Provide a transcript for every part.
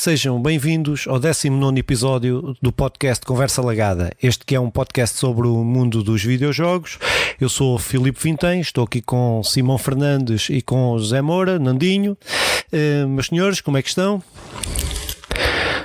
sejam bem-vindos ao 19 episódio do podcast Conversa Lagada. Este que é um podcast sobre o mundo dos videojogos. Eu sou o Filipe Vintém, estou aqui com Simão Fernandes e com José Moura, Nandinho. Uh, meus senhores, como é que estão?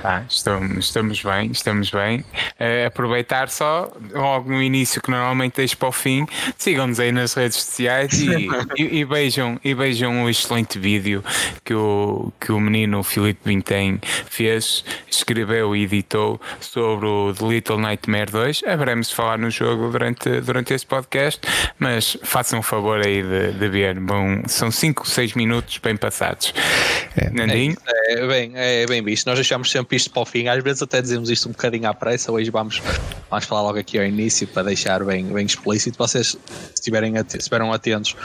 Ah, estamos, estamos bem, estamos bem. Uh, aproveitar só, logo no início, que normalmente deixo para o fim, sigam-nos aí nas redes sociais e, e, e, vejam, e vejam o excelente vídeo que o, que o menino Filipe Vintém fez, escreveu e editou sobre o The Little Nightmare 2. Haveremos de falar no jogo durante, durante este podcast, mas façam um favor aí de, de ver. Bom, são 5, 6 minutos bem passados. É, Nandinho? É, é, bem, é bem visto. Nós deixamos sempre isto para o fim. Às vezes até dizemos isto um bocadinho à pressa. Hoje vamos, vamos falar logo aqui ao início para deixar bem, bem explícito. Vocês, se estiverem estiveram atentos,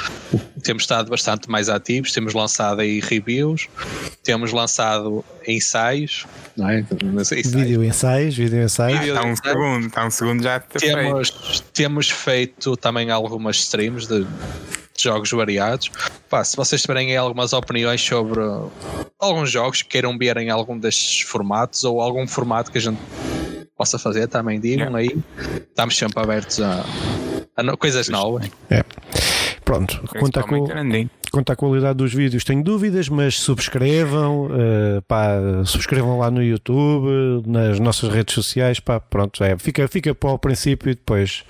temos estado bastante mais ativos. Temos lançado aí reviews, temos lançado ensaios. Não é? ensaios. Vídeo ensaios, vídeo ensaios. Está um segundo, está um segundo já. Temos, feito. temos feito também algumas streams de jogos variados. Pá, se vocês tiverem algumas opiniões sobre alguns jogos que queiram ver em algum destes formatos ou algum formato que a gente possa fazer, também digam aí. Estamos sempre abertos a, a coisas novas. É. Pronto, conta com, quanto à qualidade dos vídeos tenho dúvidas, mas subscrevam, uh, pá, subscrevam lá no YouTube, nas nossas redes sociais, pá, pronto, é, fica, fica para o princípio e depois,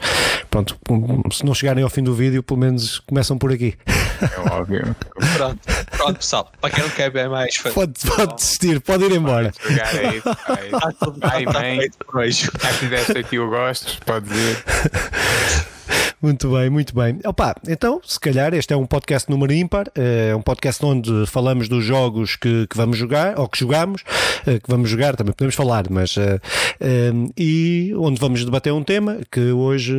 pronto, se não chegarem ao fim do vídeo, pelo menos começam por aqui. É óbvio. pronto, pronto, pessoal, para quem não quer ver mais, pode, pode desistir, pode ir embora. Aí, bem, já fizeste aqui o gosto, pode dizer. Muito bem, muito bem. Opa, então, se calhar este é um podcast número ímpar, é um podcast onde falamos dos jogos que, que vamos jogar, ou que jogamos, eh, que vamos jogar, também podemos falar, mas uh, e onde vamos debater um tema que hoje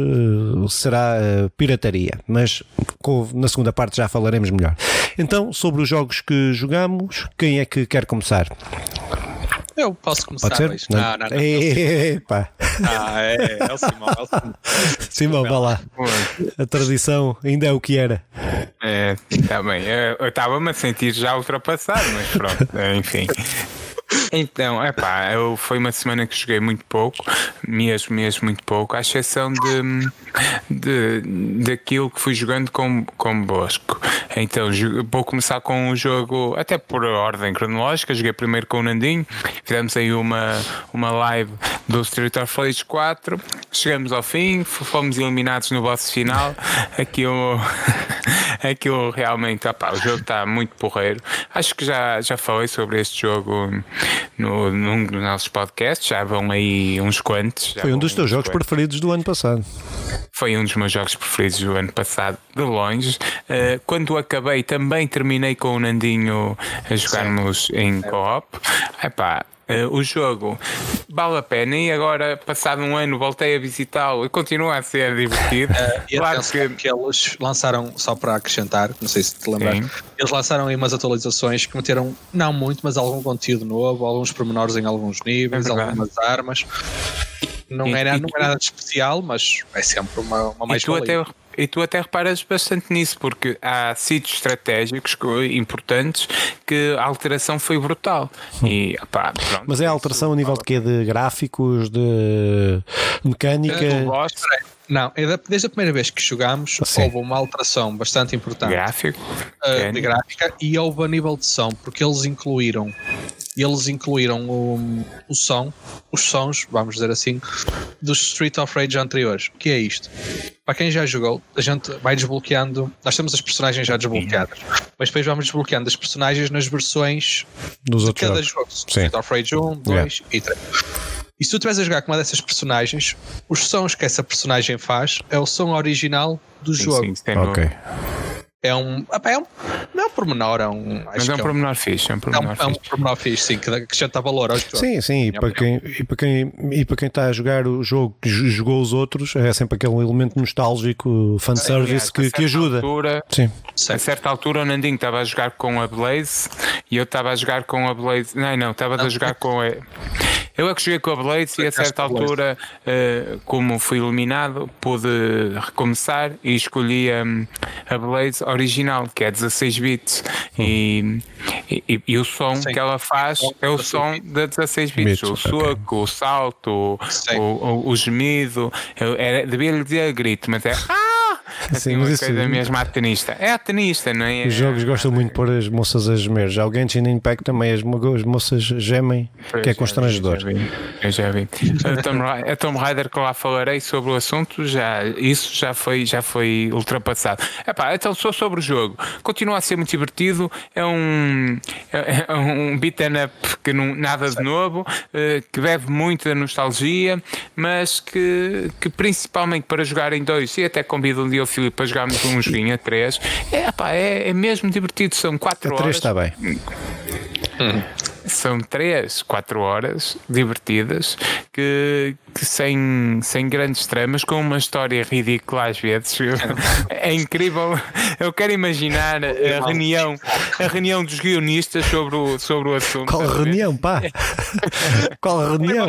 será pirataria, mas na segunda parte já falaremos melhor. Então, sobre os jogos que jogamos, quem é que quer começar? Eu posso começar. Pode ser? Não, não, não. não Epa. Ah, é, é o Simão. É o Simão, Simão vá lá. A tradição ainda é o que era. É, está bem. Eu estava-me a sentir já ultrapassado, mas pronto, enfim. Então, é pá, foi uma semana que joguei muito pouco, mesmo, mesmo muito pouco, à exceção de, de, daquilo que fui jogando com, com Bosco. Então, vou começar com um jogo, até por ordem cronológica, joguei primeiro com o Nandinho, fizemos aí uma, uma live do Street of Rage 4, chegamos ao fim, fomos eliminados no boss final, aquilo, aquilo realmente, opá, o jogo está muito porreiro. Acho que já, já falei sobre este jogo no, num dos nossos podcasts, já vão aí uns quantos. Foi um dos teus jogos quantos. preferidos do ano passado. Foi um dos meus jogos preferidos do ano passado, de longe. Uh, quando acabei, também terminei com o Nandinho a jogarmos Sim. em co-op. Epá, Uh, o jogo. Vale a pena. E agora, passado um ano, voltei a visitá-lo. E continua a ser divertido. Uh, e claro que... que... eles lançaram, só para acrescentar, não sei se te lembras, eles lançaram aí umas atualizações que meteram, não muito, mas algum conteúdo novo, alguns pormenores em alguns níveis, é algumas armas. Não, e, era, e, não era nada de especial, mas é sempre uma, uma mais tu até e tu até reparas bastante nisso, porque há sítios estratégicos importantes que a alteração foi brutal. E, pronto, Mas é a alteração a nível de quê? De gráficos, de mecânica? Não, é desde a primeira vez que jogámos Sim. houve uma alteração bastante importante Gráfico, uh, de gráfica e houve a nível de som, porque eles incluíram eles incluíram o, o som, os sons, vamos dizer assim, dos Street of Rage anteriores. O que é isto? Para quem já jogou, a gente vai desbloqueando. Nós temos as personagens já desbloqueadas, mas depois vamos desbloqueando as personagens nas versões Dos de cada jogo. Street of Rage 1, 2 yeah. e 3. E se tu estiveres a jogar com uma dessas personagens, os sons que essa personagem faz é o som original do sim, jogo. Sim, ok. É um, é um. Não é um pormenor, é um. Mas é um, é um pormenor fixe. É um pormenor, é um, é um pormenor fixe, sim, que acrescenta valor aos jogos. Sim, sim, e para, quem, e, para quem, e para quem está a jogar o jogo que jogou os outros, é sempre aquele elemento nostálgico, fanservice é, que, que ajuda. Altura, sim. A certa altura, o Nandinho estava a jogar com a Blaze e eu estava a jogar com a Blaze. Não, não, estava a jogar com a. Eu é que joguei com a Blades e a certa altura, uh, como fui eliminado, pude recomeçar e escolhi um, a Blades original, que é 16 bits. E, e, e, o som Sim. que ela faz é o som da 16 bits. o soco, okay. o salto, o, o, o, gemido. Eu, era, devia lhe dizer grito, mas é. Ah! Sim, mas isso coisa mesmo a tenista. É a tenista, não é? Os jogos gostam muito de pôr as moças a gemer. Já o Genshin Impact também as, as moças gemem, pois que é constrangedor. Já vi, eu já vi. a, Tom, a Tom Raider que lá falarei sobre o assunto, já, isso já foi, já foi ultrapassado. Epá, então só sobre o jogo. Continua a ser muito divertido. É um, é, é um beat'em up que não, nada de novo, eh, que bebe muito da nostalgia, mas que, que principalmente para jogar em dois, e até convido um dia Filipe para jogarmos um joguinho a três, é, pá, é, é mesmo divertido. São quatro a horas. três está bem. Hum são três, quatro horas divertidas que, que, sem, sem grandes tramas, com uma história ridícula às vezes. é incrível. Eu quero imaginar a reunião, a reunião dos guionistas sobre o, sobre o assunto. Qual reunião, pá? Qual reunião?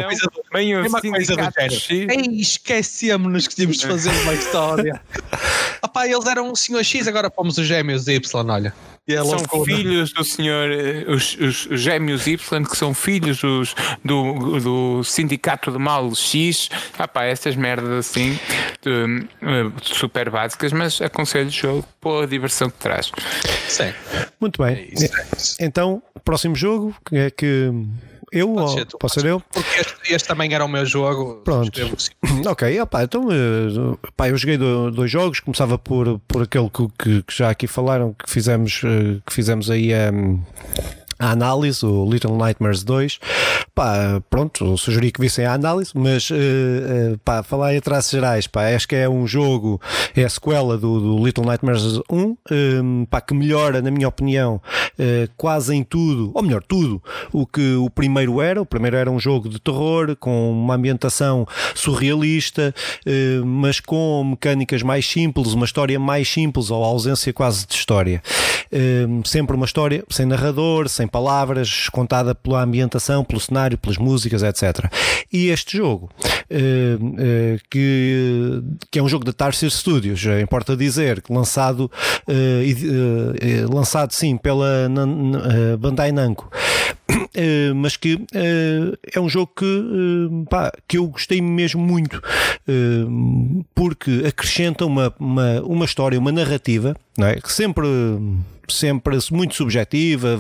Bem, uma coisa do género. Esquecemos-nos que tínhamos de fazer uma história. Apá, eles eram o senhor X, agora fomos os gêmeos Y, olha. São filhos do senhor, eh, os, os, gêmeos Y, que são filhos dos, do, do sindicato de mal X. Ah pá, essas merdas assim, de, eh, super básicas, mas aconselho o jogo pela diversão que traz. Sim. Muito bem. É então, próximo jogo, que é que eu ou ser tu, posso ser eu? Porque este, este, também era o meu jogo. Pronto. Ok, opa, então uh, pá, eu joguei do, dois jogos. Começava por, por aquele que, que, que já aqui falaram, que fizemos, uh, que fizemos aí um, a análise, o Little Nightmares 2. Pá, pronto, sugeri que vissem a análise, mas uh, uh, pá, falar aí traços gerais, pá, acho que é um jogo, é a sequela do, do Little Nightmares 1, um, ehm, pá, que melhora, na minha opinião, uh, quase em tudo, ou melhor, tudo o que o primeiro era. O primeiro era um jogo de terror, com uma ambientação surrealista, mas com mecânicas mais simples, uma história mais simples, ou ausência quase de história. Ehm, sempre uma história sem narrador, sem palavras, contada pela ambientação, pelo cenário, pelas músicas, etc. E este jogo, uh, uh, que, que é um jogo da Tarsier Studios, eh, importa dizer, lançado, lançado sim pela Bandai Namco, mas que é um jogo que, pá, que eu gostei mesmo muito, porque acrescenta uma, uma, uma história, uma narrativa, não é? sempre sempre muito subjetiva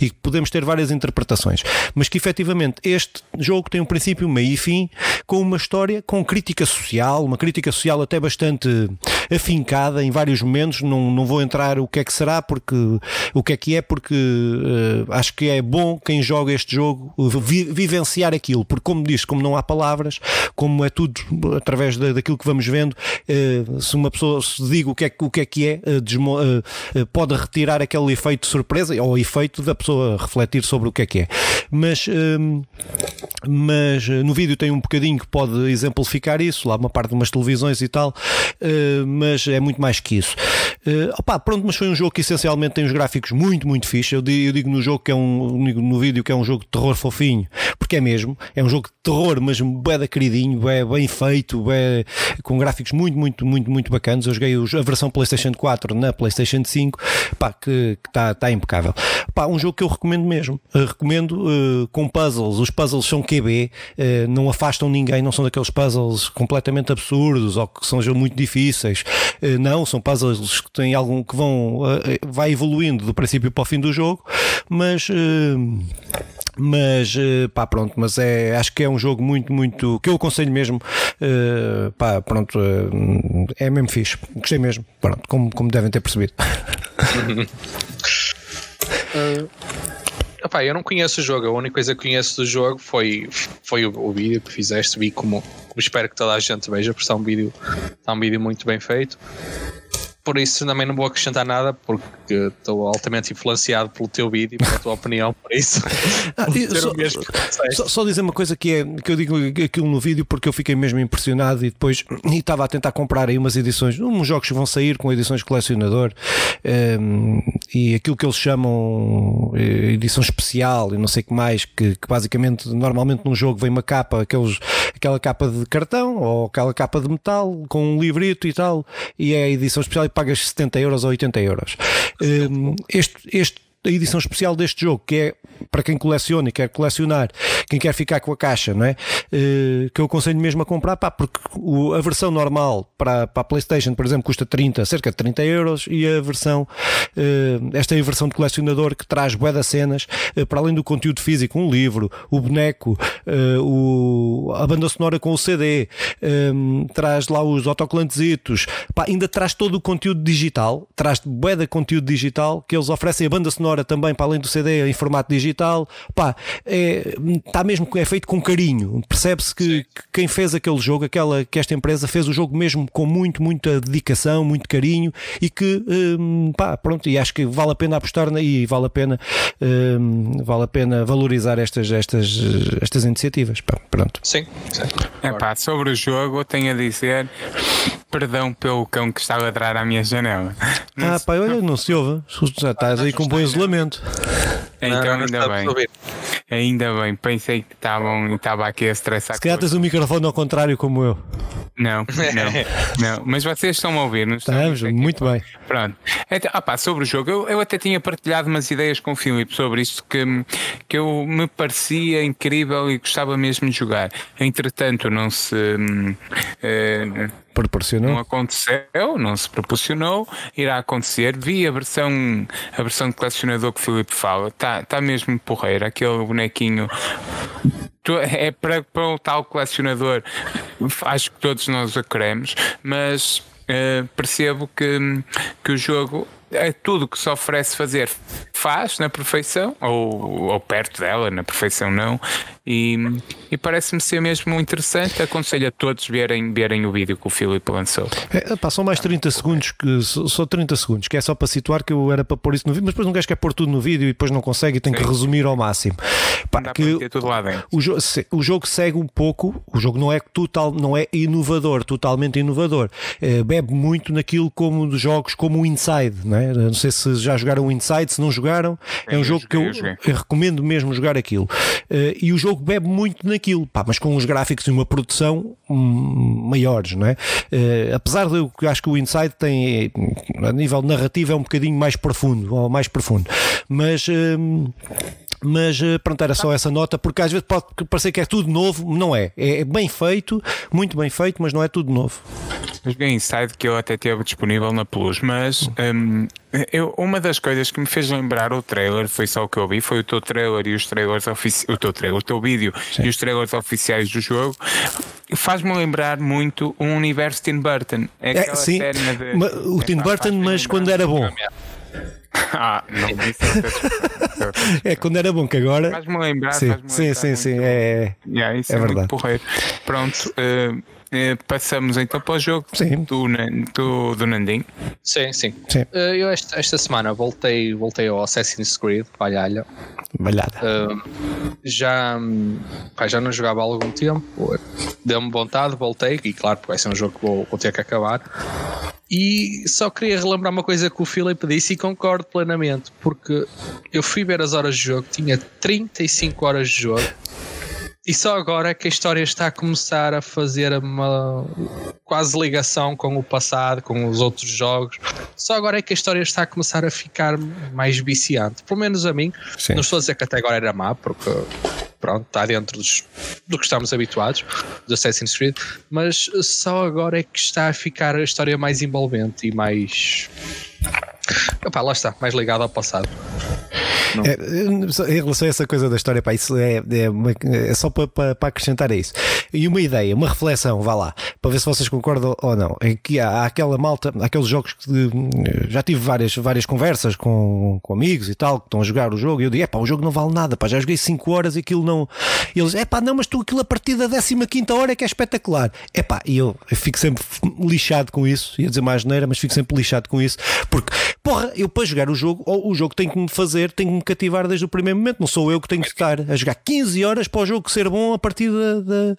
e podemos ter várias interpretações, mas que efetivamente este jogo tem um princípio, meio e fim, com uma história com crítica social, uma crítica social até bastante afincada em vários momentos. Não, não vou entrar o que é que será, porque o que é que é, porque uh, acho que é bom quem joga este jogo vi, vivenciar aquilo, porque como disse, como não há palavras, como é tudo através da, daquilo que vamos vendo, uh, se uma pessoa se diga o que é, o que, é, que é, uh, pode retirar aquele efeito de surpresa ou efeito da pessoa refletir sobre o que é que é. Mas, mas no vídeo tem um bocadinho que pode exemplificar isso, lá uma parte de umas televisões e tal mas é muito mais que isso. Opa, pronto, mas foi um jogo que essencialmente tem os gráficos muito, muito fixe. Eu digo, no jogo que é um no vídeo que é um jogo de terror fofinho, porque é mesmo, é um jogo de terror, mas bem da queridinho, bem, bem feito, bem, com gráficos muito, muito, muito, muito bacanas. Eu joguei a versão PlayStation 4 na PlayStation 5, pá, que está tá impecável. Pá, um jogo que eu recomendo mesmo. Uh, recomendo uh, com puzzles. Os puzzles são QB, não afastam ninguém, não são daqueles puzzles completamente absurdos ou que são muito difíceis. não, são puzzles que têm algum que vão vai evoluindo do princípio para o fim do jogo, mas mas pá, pronto, mas é acho que é um jogo muito, muito que eu aconselho mesmo. pá, pronto, é mesmo fixe, gostei mesmo, pronto, como, como devem ter percebido. uh, eu não conheço o jogo, a única coisa que conheço do jogo foi, foi o, o vídeo que fizeste, vi como, como espero que toda a gente veja, porque está um vídeo, está um vídeo muito bem feito. Por isso também não vou acrescentar nada porque estou altamente influenciado pelo teu vídeo e pela tua opinião, por isso. Ah, só, só, só, dizer uma coisa que é que eu digo aquilo no vídeo porque eu fiquei mesmo impressionado e depois e estava a tentar comprar aí umas edições, uns jogos que vão sair com edições colecionador um, ehm, e aquilo que eles chamam eh, edição especial e não sei o que mais, que, que, basicamente normalmente num jogo vem uma capa, aqueles, aquela capa de cartão ou aquela capa de metal com um livrito e tal, e é a edição especial pagas 70 euros ou 80 euros. Um, este, este a edição especial deste jogo, que é para quem coleciona e quer colecionar, quem quer ficar com a caixa, não é? Uh, que eu aconselho mesmo a comprar, pá, porque o, a versão normal para, para a PlayStation, por exemplo, custa 30, cerca de 30 euros, e a versão, uh, esta é a versão de colecionador que traz bué das cenas, uh, para além do conteúdo físico, um livro, o boneco, o, a banda sonora com o CD, traz lá os autocolantezitos, pá, ainda traz todo o conteúdo digital, traz bué de conteúdo digital que eles oferecem a banda sonora sonora também, para além do CD, em formato digital. Pá, é, está mesmo é feito com carinho. Percebe-se que, que, quem fez aquele jogo, aquela que esta empresa fez o jogo mesmo com muito, muita dedicação, muito carinho e que, hum, pá, pronto, e acho que vale a pena apostar e vale a pena, hum, vale a pena valorizar estas, estas, estas iniciativas. Pá, pronto. Sim, sim. É pá, sobre o jogo, tenho a dizer perdão pelo cão que está a ladrar à minha janela. ah, pá, olha, não se ouve. Já estás aí com bom isolamento. Então, não, ainda bem. Ainda bem, pensei que estavam, estava aqui a estressar. Se calhar tens o microfone ao contrário, como eu. Não, não, não. Mas vocês estão a ouvir, não Estamos, muito bem. Pronto. Então, opa, sobre o jogo, eu, eu até tinha partilhado umas ideias com o Filipe sobre isto que, que eu me parecia incrível e gostava mesmo de jogar. Entretanto, não se. Uh, proporcionou. Não aconteceu, não se proporcionou, irá acontecer. Vi a versão, a versão de colecionador que o Filipe fala, está tá mesmo porreira, aquele bonequinho. É para, para o tal colecionador, acho que todos nós a queremos, mas uh, percebo que, que o jogo é tudo que se oferece fazer faz na perfeição, ou, ou perto dela, na perfeição não, e, e parece-me ser mesmo interessante. Aconselho a todos verem, verem o vídeo que o Filipe lançou. É, pá, mais 30 segundos, que, só 30 segundos, que é só para situar que eu era para pôr isso no vídeo, mas depois não gajo quer pôr tudo no vídeo e depois não consegue e tem que resumir ao máximo. Pá, que tudo lá dentro. O, jo o jogo segue um pouco, o jogo não é total, não é inovador, totalmente inovador. É, bebe muito naquilo como dos jogos como o Inside, não é? Não sei se já jogaram o Inside, se não jogaram, é um jogo que eu, eu, recomendo mesmo jogar aquilo. Uh, e o jogo bebe muito naquilo, pá, mas com uns gráficos e uma produção hum, maiores, não é? Uh, apesar de eu acho que o Inside tem, a nível narrativo, é um bocadinho mais profundo, ou mais profundo, mas. Hum, mas eh, pronto, era só essa nota, porque às vezes pode parecer que é tudo novo, não é. É bem feito, muito bem feito, mas não é tudo novo. Mas bem Inside que eu até teve disponível na Plus, mas um, eu, uma das coisas que me fez lembrar o trailer, foi só o que eu vi, foi o teu trailer e os trailers oficiais, o teu trailer, o teu vídeo Sim. e os trailers oficiais do jogo, faz-me lembrar muito um universo Tim Burton. É, é sim, de, o Tim Burton, mas quando era bom. Ah, não disse. é quando era bom, que agora. Faz-me lembrar. Sim, faz sim, sim, sim, É, yeah, isso é, é verdade. porreiro. Pronto. Uh, passamos então para o jogo sim. Do, do, do Nandinho. Sim, sim. sim. Uh, eu esta, esta semana voltei, voltei ao Assassin's Creed, Valhalla. Valhada. Uh, já, pá, já não jogava há algum tempo, deu-me vontade, voltei, e claro, vai ser um jogo que vou, vou ter que acabar. E só queria relembrar uma coisa que o Filipe disse e concordo plenamente, porque eu fui ver as horas de jogo, tinha 35 horas de jogo e só agora é que a história está a começar a fazer uma quase ligação com o passado, com os outros jogos. Só agora é que a história está a começar a ficar mais viciante. Pelo menos a mim. Sim. Não estou a dizer que até agora era má, porque pronto, está dentro dos, do que estamos habituados, do Assassin's Creed, mas só agora é que está a ficar a história mais envolvente e mais. Epá, lá está, mais ligada ao passado. É, em relação a essa coisa da história, pá, isso é, é, uma- é só para, para, para acrescentar a isso. E uma ideia, uma reflexão, vá lá, para ver se vocês concordam ou não. É que há, há aquela malta, há aqueles jogos que hum, já tive várias, várias conversas com, com amigos e tal, que estão a jogar o jogo, e eu digo, é pá, o jogo não vale nada, pá, já joguei 5 horas e aquilo não. E eles, é pá, não, mas tu aquilo a partir da 15 hora é que é espetacular. É pá, e eu, eu fico sempre lixado com isso, ia dizer mais neira, mas fico sempre lixado com isso, porque, porra, eu para jogar o jogo, o jogo tem que me fazer, tem que me cativar desde o primeiro momento, não sou eu que tenho que estar a jogar 15 horas para o jogo ser bom a partir da. da...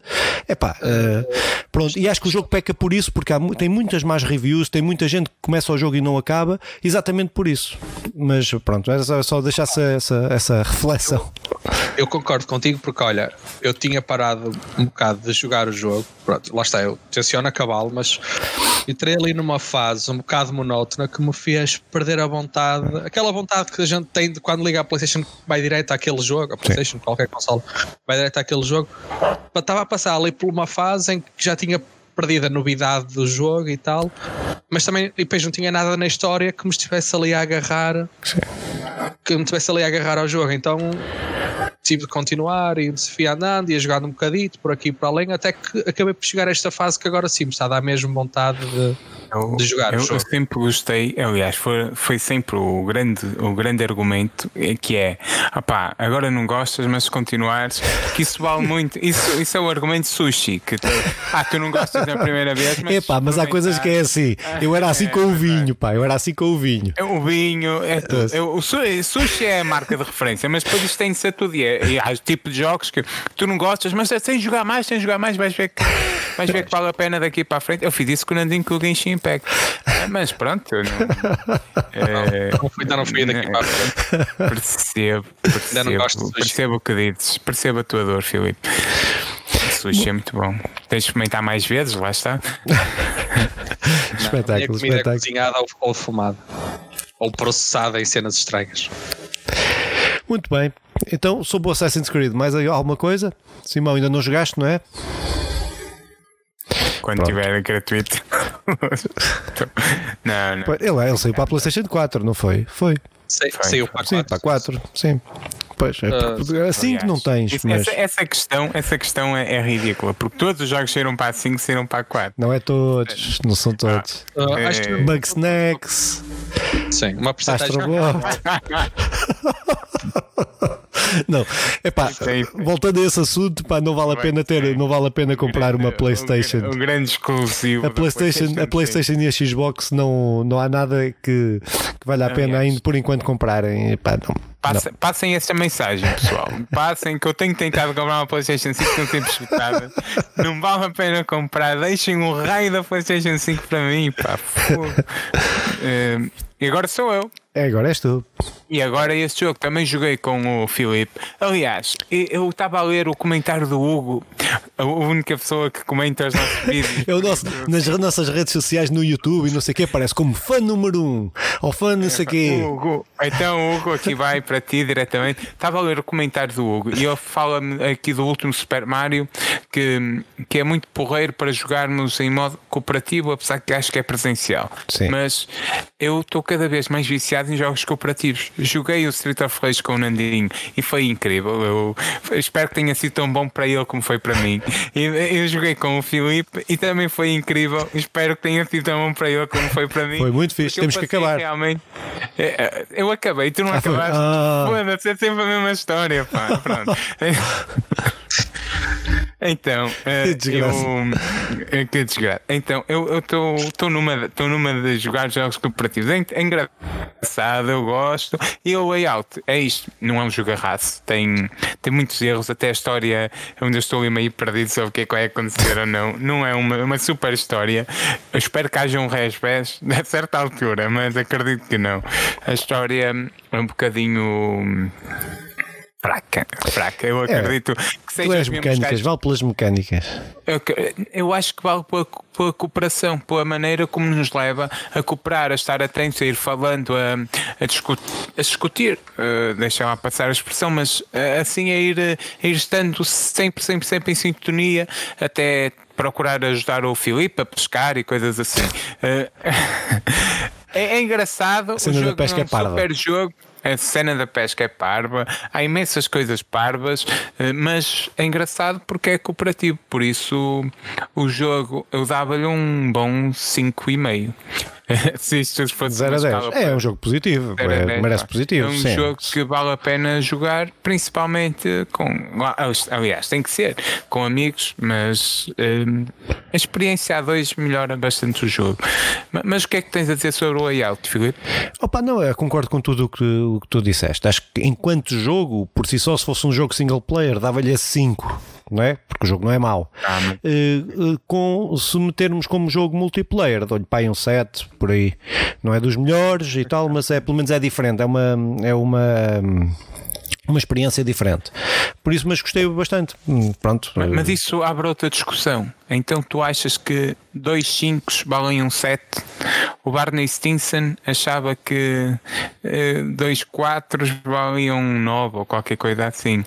É pá, eh, pronto, e acho que o jogo peca por isso, porque há, tem muitas más reviews, tem muita gente que começa o jogo e não acaba, exatamente por isso. Mas pronto, era só, só deixar essa, essa, essa reflexão. Eu concordo contigo porque, olha, eu tinha parado um bocado de jogar o jogo. Pronto, lá está, eu tenciono acabá-lo, mas entrei ali numa fase um bocado monótona que me fez perder a vontade, aquela vontade que a gente tem de quando liga a PlayStation, vai direto àquele jogo, a PlayStation, qualquer console, vai direto àquele jogo. Estava a passar ali por uma fase em que já tinha perdido a novidade do jogo e tal, mas também e depois não tinha nada na história que me estivesse ali a agarrar que me estivesse ali a agarrar ao jogo, então tive de continuar e se fui andando e a jogar um bocadito por aqui e por além, até que acabei por chegar a esta fase que agora sim me está a dar mesmo vontade de, Eu, de jogar o eu, eu sempre gostei, aliás, foi, foi sempre o grande, o grande argumento eh, que é opá, agora não gostas, mas se continuares, que isso vale muito. Isso, isso é o argumento sushi. Que tu, ah, tu não gostas da primeira vez, mas. Epá, mas há coisas que é assim. Eu era assim com o vinho, pá, eu era assim com o vinho. É O vinho, é tudo. Eu- o su- sushi é a marca de referência, mas depois isto tem de ser tudo. E, é- e há tipo de jogos que tu não gostas, mas sem jogar mais, sem jogar mais, vais ver que, vais ver que vale a pena daqui para a frente. Eu fiz isso com o Nandinho com o Genshin Impact. Ah, Mas pronto, eu não, é, Não fui, ainda não fui daqui para a frente. percebo, Ainda não gosto de percebo, sushi. percebo o que dizes, percebo a tua dor, Filipe. Sushi é muito bom. Tens de experimentar mais vezes, lá está. A minha Espetáculo, comida é espetáculo. cozinhada ou, ou fumada. Ou processada em cenas estranhas. Muito bem. Então, sobre o Assassin's Creed, mais alguma coisa? Simão, ainda não jogaste, não é? Quando Pronto. tiver gratuito. não, não. Ele, ele saiu para a PlayStation 4, não foi? Foi. Sei- Foi, Saiu para Sim, 4. para 4. Sim. Pois, é, Ah, assim que não tens, Isso- mas essa, essa questão, essa questão é, é ridícula, porque todos os jogos saíram para a 5 saíram para a 4. não é todos, não são todos. Ah, que É. Bug Snacks, sim, uma porcentagem. Não, é pá, voltando a esse assunto, pá, não vale a pena ter, não vale a pena comprar uma PlayStation. Um, grande exclusivo. A PlayStation, a PlayStation e a Xbox não, não há nada que, que valha a pena Aliás. ainda por enquanto comprarem. Pá, não, Passa- Passem essa mensagem, pessoal. Passem que eu tenho tentado comprar uma PlayStation 5 estão sempre escutadas. Não vale a pena comprar. Deixem o raio da PlayStation 5 para mim, pá. Eh, e agora sou eu. É, agora és tu. E agora este jogo também joguei com o Filipe. Aliás, eu estava a ler o comentário do Hugo, a única pessoa que comenta os nossos vídeos. É o nosso, nas nossas redes sociais no YouTube e não sei o que, aparece como fã número 1 um, ou fã não sei o quê. Hugo, então Hugo aqui vai para ti diretamente. Estava a ler o comentário do Hugo e ele fala-me aqui do último Super Mario que, que é muito porreiro para jogarmos em modo cooperativo, apesar que acho que é presencial. Sim. Mas eu estou cada vez mais viciado em jogos cooperativos. Joguei o Street of Rage com o Nandinho e foi incrível. Eu espero que tenha sido tão bom para ele como foi para mim. E eu joguei com o Filipe e também foi incrível. Espero que tenha sido tão bom para ele como foi para mim. Foi muito fixe, eu temos que acabar. Realmente, É, é, eu acabei, tu não Ah, acabaste. Ah. Foda-se, é sempre a mesma história, pá. Pronto. Então, eh, Que desgraça. eu, eh, que desgraça. Então, eu estou numa, tô numa de jogar jogos cooperativos. É, é engraçado, eu gosto. E o layout é isto, não é um jogarraço. Tem, tem muitos erros, até a história onde eu estou ali meio perdido sobre o que é que vai acontecer ou não. Não é uma, uma super história. Eu espero que haja um respés a certa altura, mas acredito que não. A história é um bocadinho. Fraca, fraca. Eu acredito que seja Pelas mecânicas, vale pelas mecânicas. eu, eu acho que vale pela, pela cooperação, pela maneira como nos leva a cooperar, a estar atentos, a ir falando, a, a, discutir, a discutir eh, deixa lá passar a expressão, mas eh, assim a ir, eh, a ir estando sempre, sempre, sempre em sintonia, até procurar ajudar o Filipe a pescar e coisas assim. Eh, é, é engraçado, o jogo pesca é é um super jogo. A cena da pesca é parva, há imensas coisas parvas, eh, mas é engraçado porque é cooperativo. Por isso, o jogo eu dava-lhe um bom 5,5. se isto fosse 0 a 10. É um jogo positivo, é, 10, merece positivo. É um sim. jogo que vale a pena jogar, principalmente com. Aliás, tem que ser com amigos, mas um, a experiência a dois melhora bastante o jogo. Mas, mas, o que é que tens a dizer sobre o layout, Filipe? Opa, não, eu concordo com tudo o que, o que tu disseste. Acho que enquanto jogo, por si só, se fosse um jogo single player, dava-lhe 5 não é? Porque o jogo não é mau. Ah, uh, uh, com, se metermos como jogo multiplayer, dou-lhe pai um 7 por aí. Não é dos melhores e tal, mas é pelo menos é diferente. É uma. É uma uma experiência diferente. Por isso, mas gostei bastante. Hum, pronto. Mas, mas isso abre outra discussão. Então tu achas que dois 5 valem um 7? O Barney Stinson achava que eh, dois 4 valiam um 9 ou qualquer coisa assim.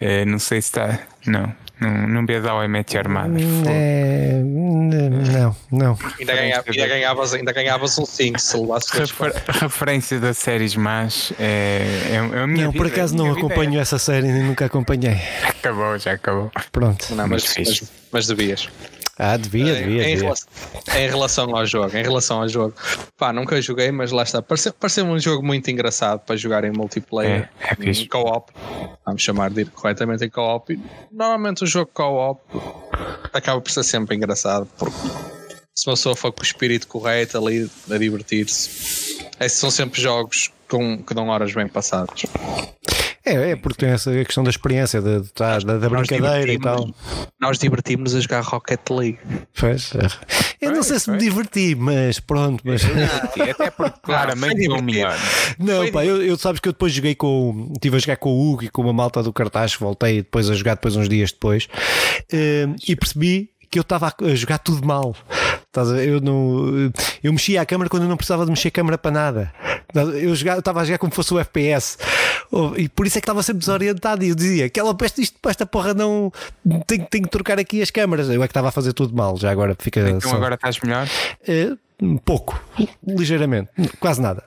Eh, não sei se está. Não. Não, não vês ao Met Armada. É, não, não. Ainda, ganha, ainda, ganhavas, ainda ganhavas um 5 se Refer, Referência das séries más é, é, é a minha Não, vida, por acaso não acompanho é. essa série, nunca acompanhei. Acabou, já acabou. Pronto. Não, mas, mas, mas devias. Ah, devia, devia. Em, devia. Relação, em, relação, ao jogo, em relação ao jogo, pá, nunca joguei, mas lá está. Pareceu, pareceu um jogo muito engraçado para jogar em multiplayer, é, é em co-op. Vamos chamar de corretamente em co-op. Normalmente o jogo co-op acaba por ser sempre engraçado, porque se uma pessoa for com o espírito correto ali a divertir-se, esses são sempre jogos com, que dão horas bem passadas. É, é porque tem essa questão da experiência, da, da, da, da brincadeira e tal. Nós divertimos a jogar Rocket League. Pois, é. eu não sei se me diverti, mas pronto. Mas... Até porque claramente foi melhor. Não, pá, eu, eu sabes que eu depois joguei com. Estive a jogar com o Hugo e com uma malta do cartaz, voltei depois a jogar depois uns dias depois uh, e percebi que eu estava a jogar tudo mal. Eu, não, eu mexia a câmera quando eu não precisava de mexer a câmera para nada. Eu estava a jogar como fosse o FPS. E por isso é que estava sempre desorientado. E eu dizia: aquela peste, isto para esta porra não. Tenho, tenho que trocar aqui as câmaras. Eu é que estava a fazer tudo mal. Já agora fica. Então só... agora estás melhor? É, pouco, ligeiramente, quase nada.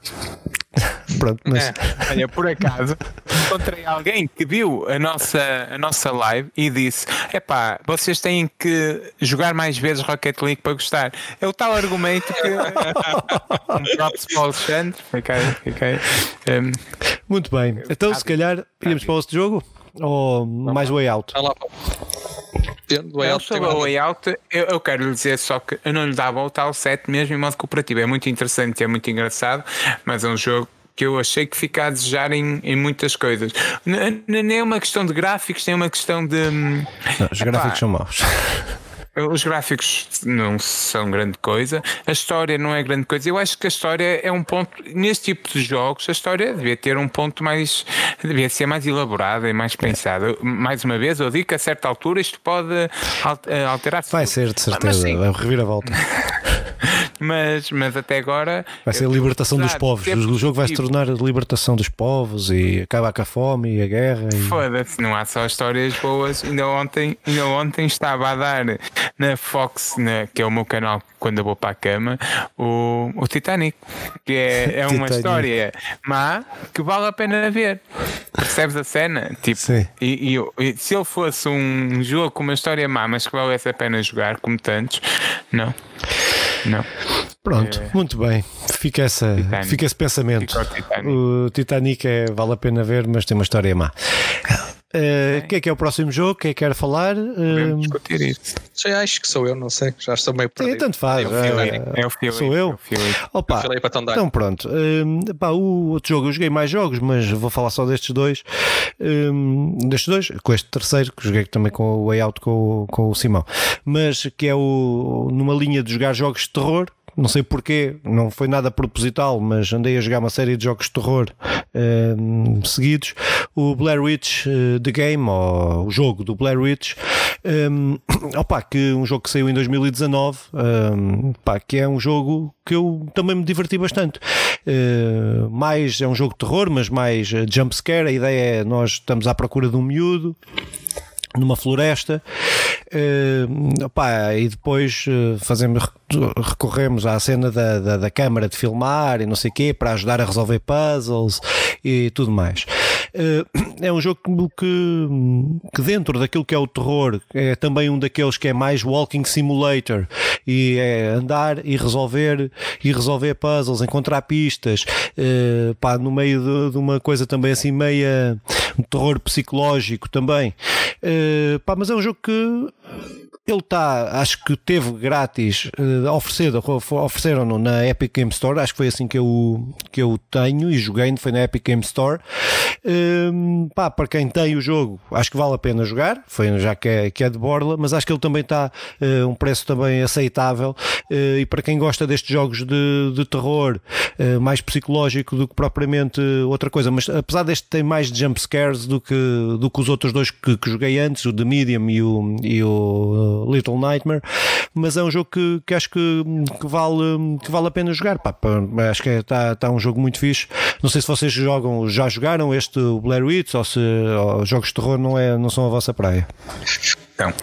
Pronto, mas. É, olha, por acaso encontrei alguém que viu a nossa, a nossa live e disse: Epá, vocês têm que jogar mais vezes Rocket League para gostar. É o tal argumento que. um props para o Alexandre. Fiquei, fiquei, um... Muito bem. Então, se calhar, íamos para o outro jogo? Ou mais way out? Do way out, sobre o way out, eu, eu, quero lhe dizer só que eu não lhe dava o tal 7 mesmo em modo cooperativo. É muito interessante, é muito engraçado, mas é um jogo que eu achei que fica a desejar em, em muitas coisas. Nem é uma questão de gráficos, nem é uma questão de. Hum, não, os gráficos são maus. Os gráficos não são grande coisa, a história não é grande coisa. Eu acho que a história é um ponto, neste tipo de jogos, a história devia ter um ponto mais, devia ser mais elaborada e mais pensada. Mais uma vez, eu digo que a certa altura isto pode eh, alterar-se. Vai ser, de certeza, ah, vai reviravolta. mas, mas até agora. Vai ser a libertação dos povos. O jogo vai se tornar a libertação dos povos e acabar com a fome e a guerra. E... Foda-se, não há só histórias boas. Ainda ontem, ainda ontem estava a dar na Fox, na, que é o meu canal quando eu vou para a cama, o, o Titanic, que é, é uma história má que vale a pena ver. Percebes a cena? Tipo, e, e, e, se ele fosse um jogo com uma história má, mas que valesse a pena jogar, como tantos, não. Não. Pronto, é... muito bem. Fica, essa, fica esse pensamento. O Titanic. o Titanic é, vale a pena ver, mas tem uma história má. Uh, que é que é o próximo jogo? Quem é que quer falar? Uh, discutir isso. Já acho que sou eu, não sei. Já estou meio perdido. Sim, tanto faz. É o Filipe. Sou eu? Opa, eu então pronto. Uh, pá, o outro jogo, eu joguei mais jogos, mas vou falar só destes dois. Um, destes dois, com este terceiro, que joguei também com o Way com, com o Simão. Mas que é o numa linha de jogar jogos de terror não sei porquê, não foi nada proposital, mas andei a jogar uma série de jogos de terror uh, seguidos. O Blair Witch uh, The Game, ou o jogo do Blair Witch, um, opa, que um jogo que saiu em 2019, um, pá, que é um jogo que eu também me diverti bastante. Uh, mais é um jogo de terror, mas mais jumpscare. A ideia é nós estamos à procura de um miúdo numa floresta uh, e depois uh, fazemos, recorremos à cena da, da, da, câmara de filmar e não sei o quê para ajudar a resolver puzzles e tudo mais. Uh, é um jogo que, que dentro daquilo que é o terror é também um daqueles que é mais walking simulator e é andar e resolver e resolver puzzles, encontrar pistas pá, no meio de, de, uma coisa também assim meia um terror psicológico também. Pá, mas é um jogo que ele está, acho que teve grátis, uh, oferecido, ofereceram-no na Epic Game Store, acho que foi assim que eu, que eu tenho e joguei, foi na Epic Game Store. Uh, pá, para quem tem o jogo, acho que vale a pena jogar, foi já que é, que é de borla, mas acho que ele também está uh, um preço também aceitável uh, e para quem gosta destes jogos de, de terror, mais psicológico do que propriamente outra coisa, mas apesar deste tem mais jump scares do que, do que os outros dois que, que joguei antes, o The Medium e o, e o Little Nightmare, mas é um jogo que, que acho que, que, vale, que vale a pena jogar. Pá, acho que está é, tá um jogo muito fixe. Não sei se vocês jogam, já jogaram este Blair Witch ou se ou jogos de terror não, é, não são a vossa praia. Então,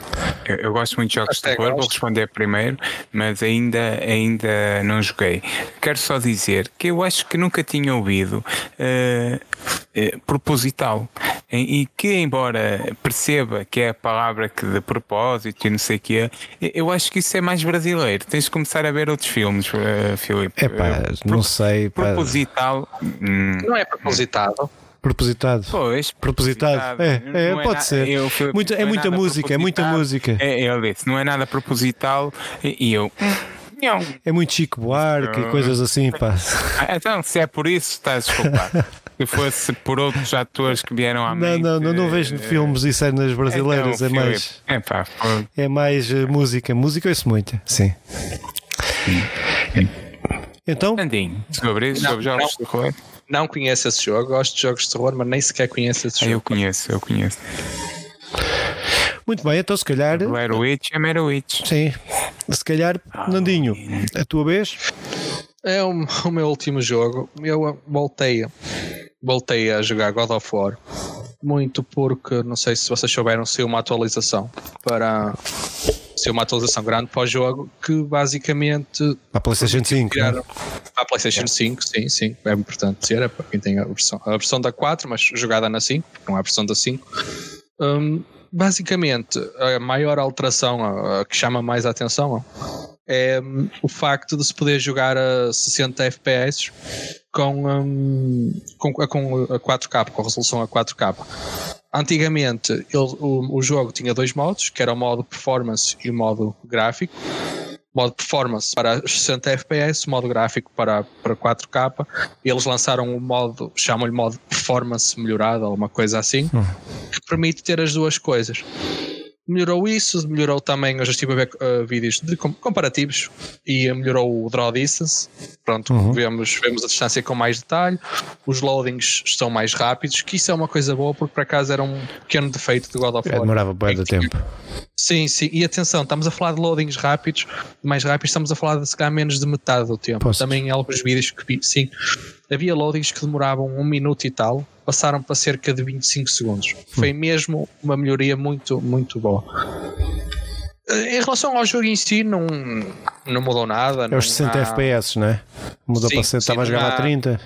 eu, eu, gosto muito de jogos Até de terror, vou responder primeiro, mas ainda, ainda não joguei. Quero só dizer que eu acho que nunca tinha ouvido uh, uh, proposital e que, embora perceba que é a palavra que de propósito e não sei o que é, eu acho que isso é mais brasileiro. Tens de começar a ver outros filmes, uh, Filipe. É pá, não sei. Proposital. Hum, não é propositado. Propositado. Pois, propositado. É, é, é pode ser. Eu, Muito, é, é muita música, é muita música. É, ele disse, não é nada proposital e eu. É muito Chico Buarque e coisas assim, pá. Ah, então, se é por isso, estás desculpado. se fosse por outros atores que vieram à mente. Não, não, não vejo é, filmes e cenas brasileiras, é, é mais. É, pá, é mais música. Música ouço muito, sim. Então. Andinho, sobre isso, sobre jogos de terror não conheço esse jogo, gosto de jogos de terror, mas nem sequer conheço esse ah, jogo. Eu conheço, eu conheço. Muito bem, então se calhar. Blair Witch é Mero Witch. Sim. Se calhar, oh, Nandinho, a tua vez? É o, o, meu último jogo. Eu voltei, voltei a jogar God of War. Muito porque, não sei se vocês souberam, se uma atualização para ser uma atualização grande para o jogo que basicamente. Para a PlayStation 5. Criaram, para a PlayStation é. 5, sim, sim. É importante dizer, é para quem tem a versão, a versão da 4, mas jogada na 5, não é a versão da 5. Um, basicamente, a maior alteração, a, a, que chama mais a atenção, é um, o facto de se poder jogar a 60 FPS com, um, com, com a 4K, com a resolução a 4K. Antigamente ele, o, o jogo tinha dois modos, que era o modo performance e o modo gráfico modo performance para 60 FPS, modo gráfico para, para 4K. Eles lançaram o modo, chamam-lhe modo performance melhorado ou uma coisa assim, hum. que permite ter as duas coisas melhorou isso, melhorou também, eu já estive a ver uh, vídeos de comparativos e melhorou o draw distance, pronto, uhum. vemos, vemos a distância com mais detalhe, os loadings estão mais rápidos, que isso é uma coisa boa porque por acaso era um pequeno defeito do God of War. É, demorava bem de tempo. Sim, sim, e atenção, estamos a falar de loadings rápidos, mais rápidos, estamos a falar de se calhar menos de metade do tempo. Posso. Também em alguns vídeos que vi, sim, havia loadings que demoravam um minuto e tal, passaram para cerca de 25 segundos. Foi hum. mesmo uma melhoria muito, muito boa. Em relação ao jogo em si, não, não mudou nada. É os 60 há... FPS, não é? Mudou sim, para ser, estava a jogar há... a 30.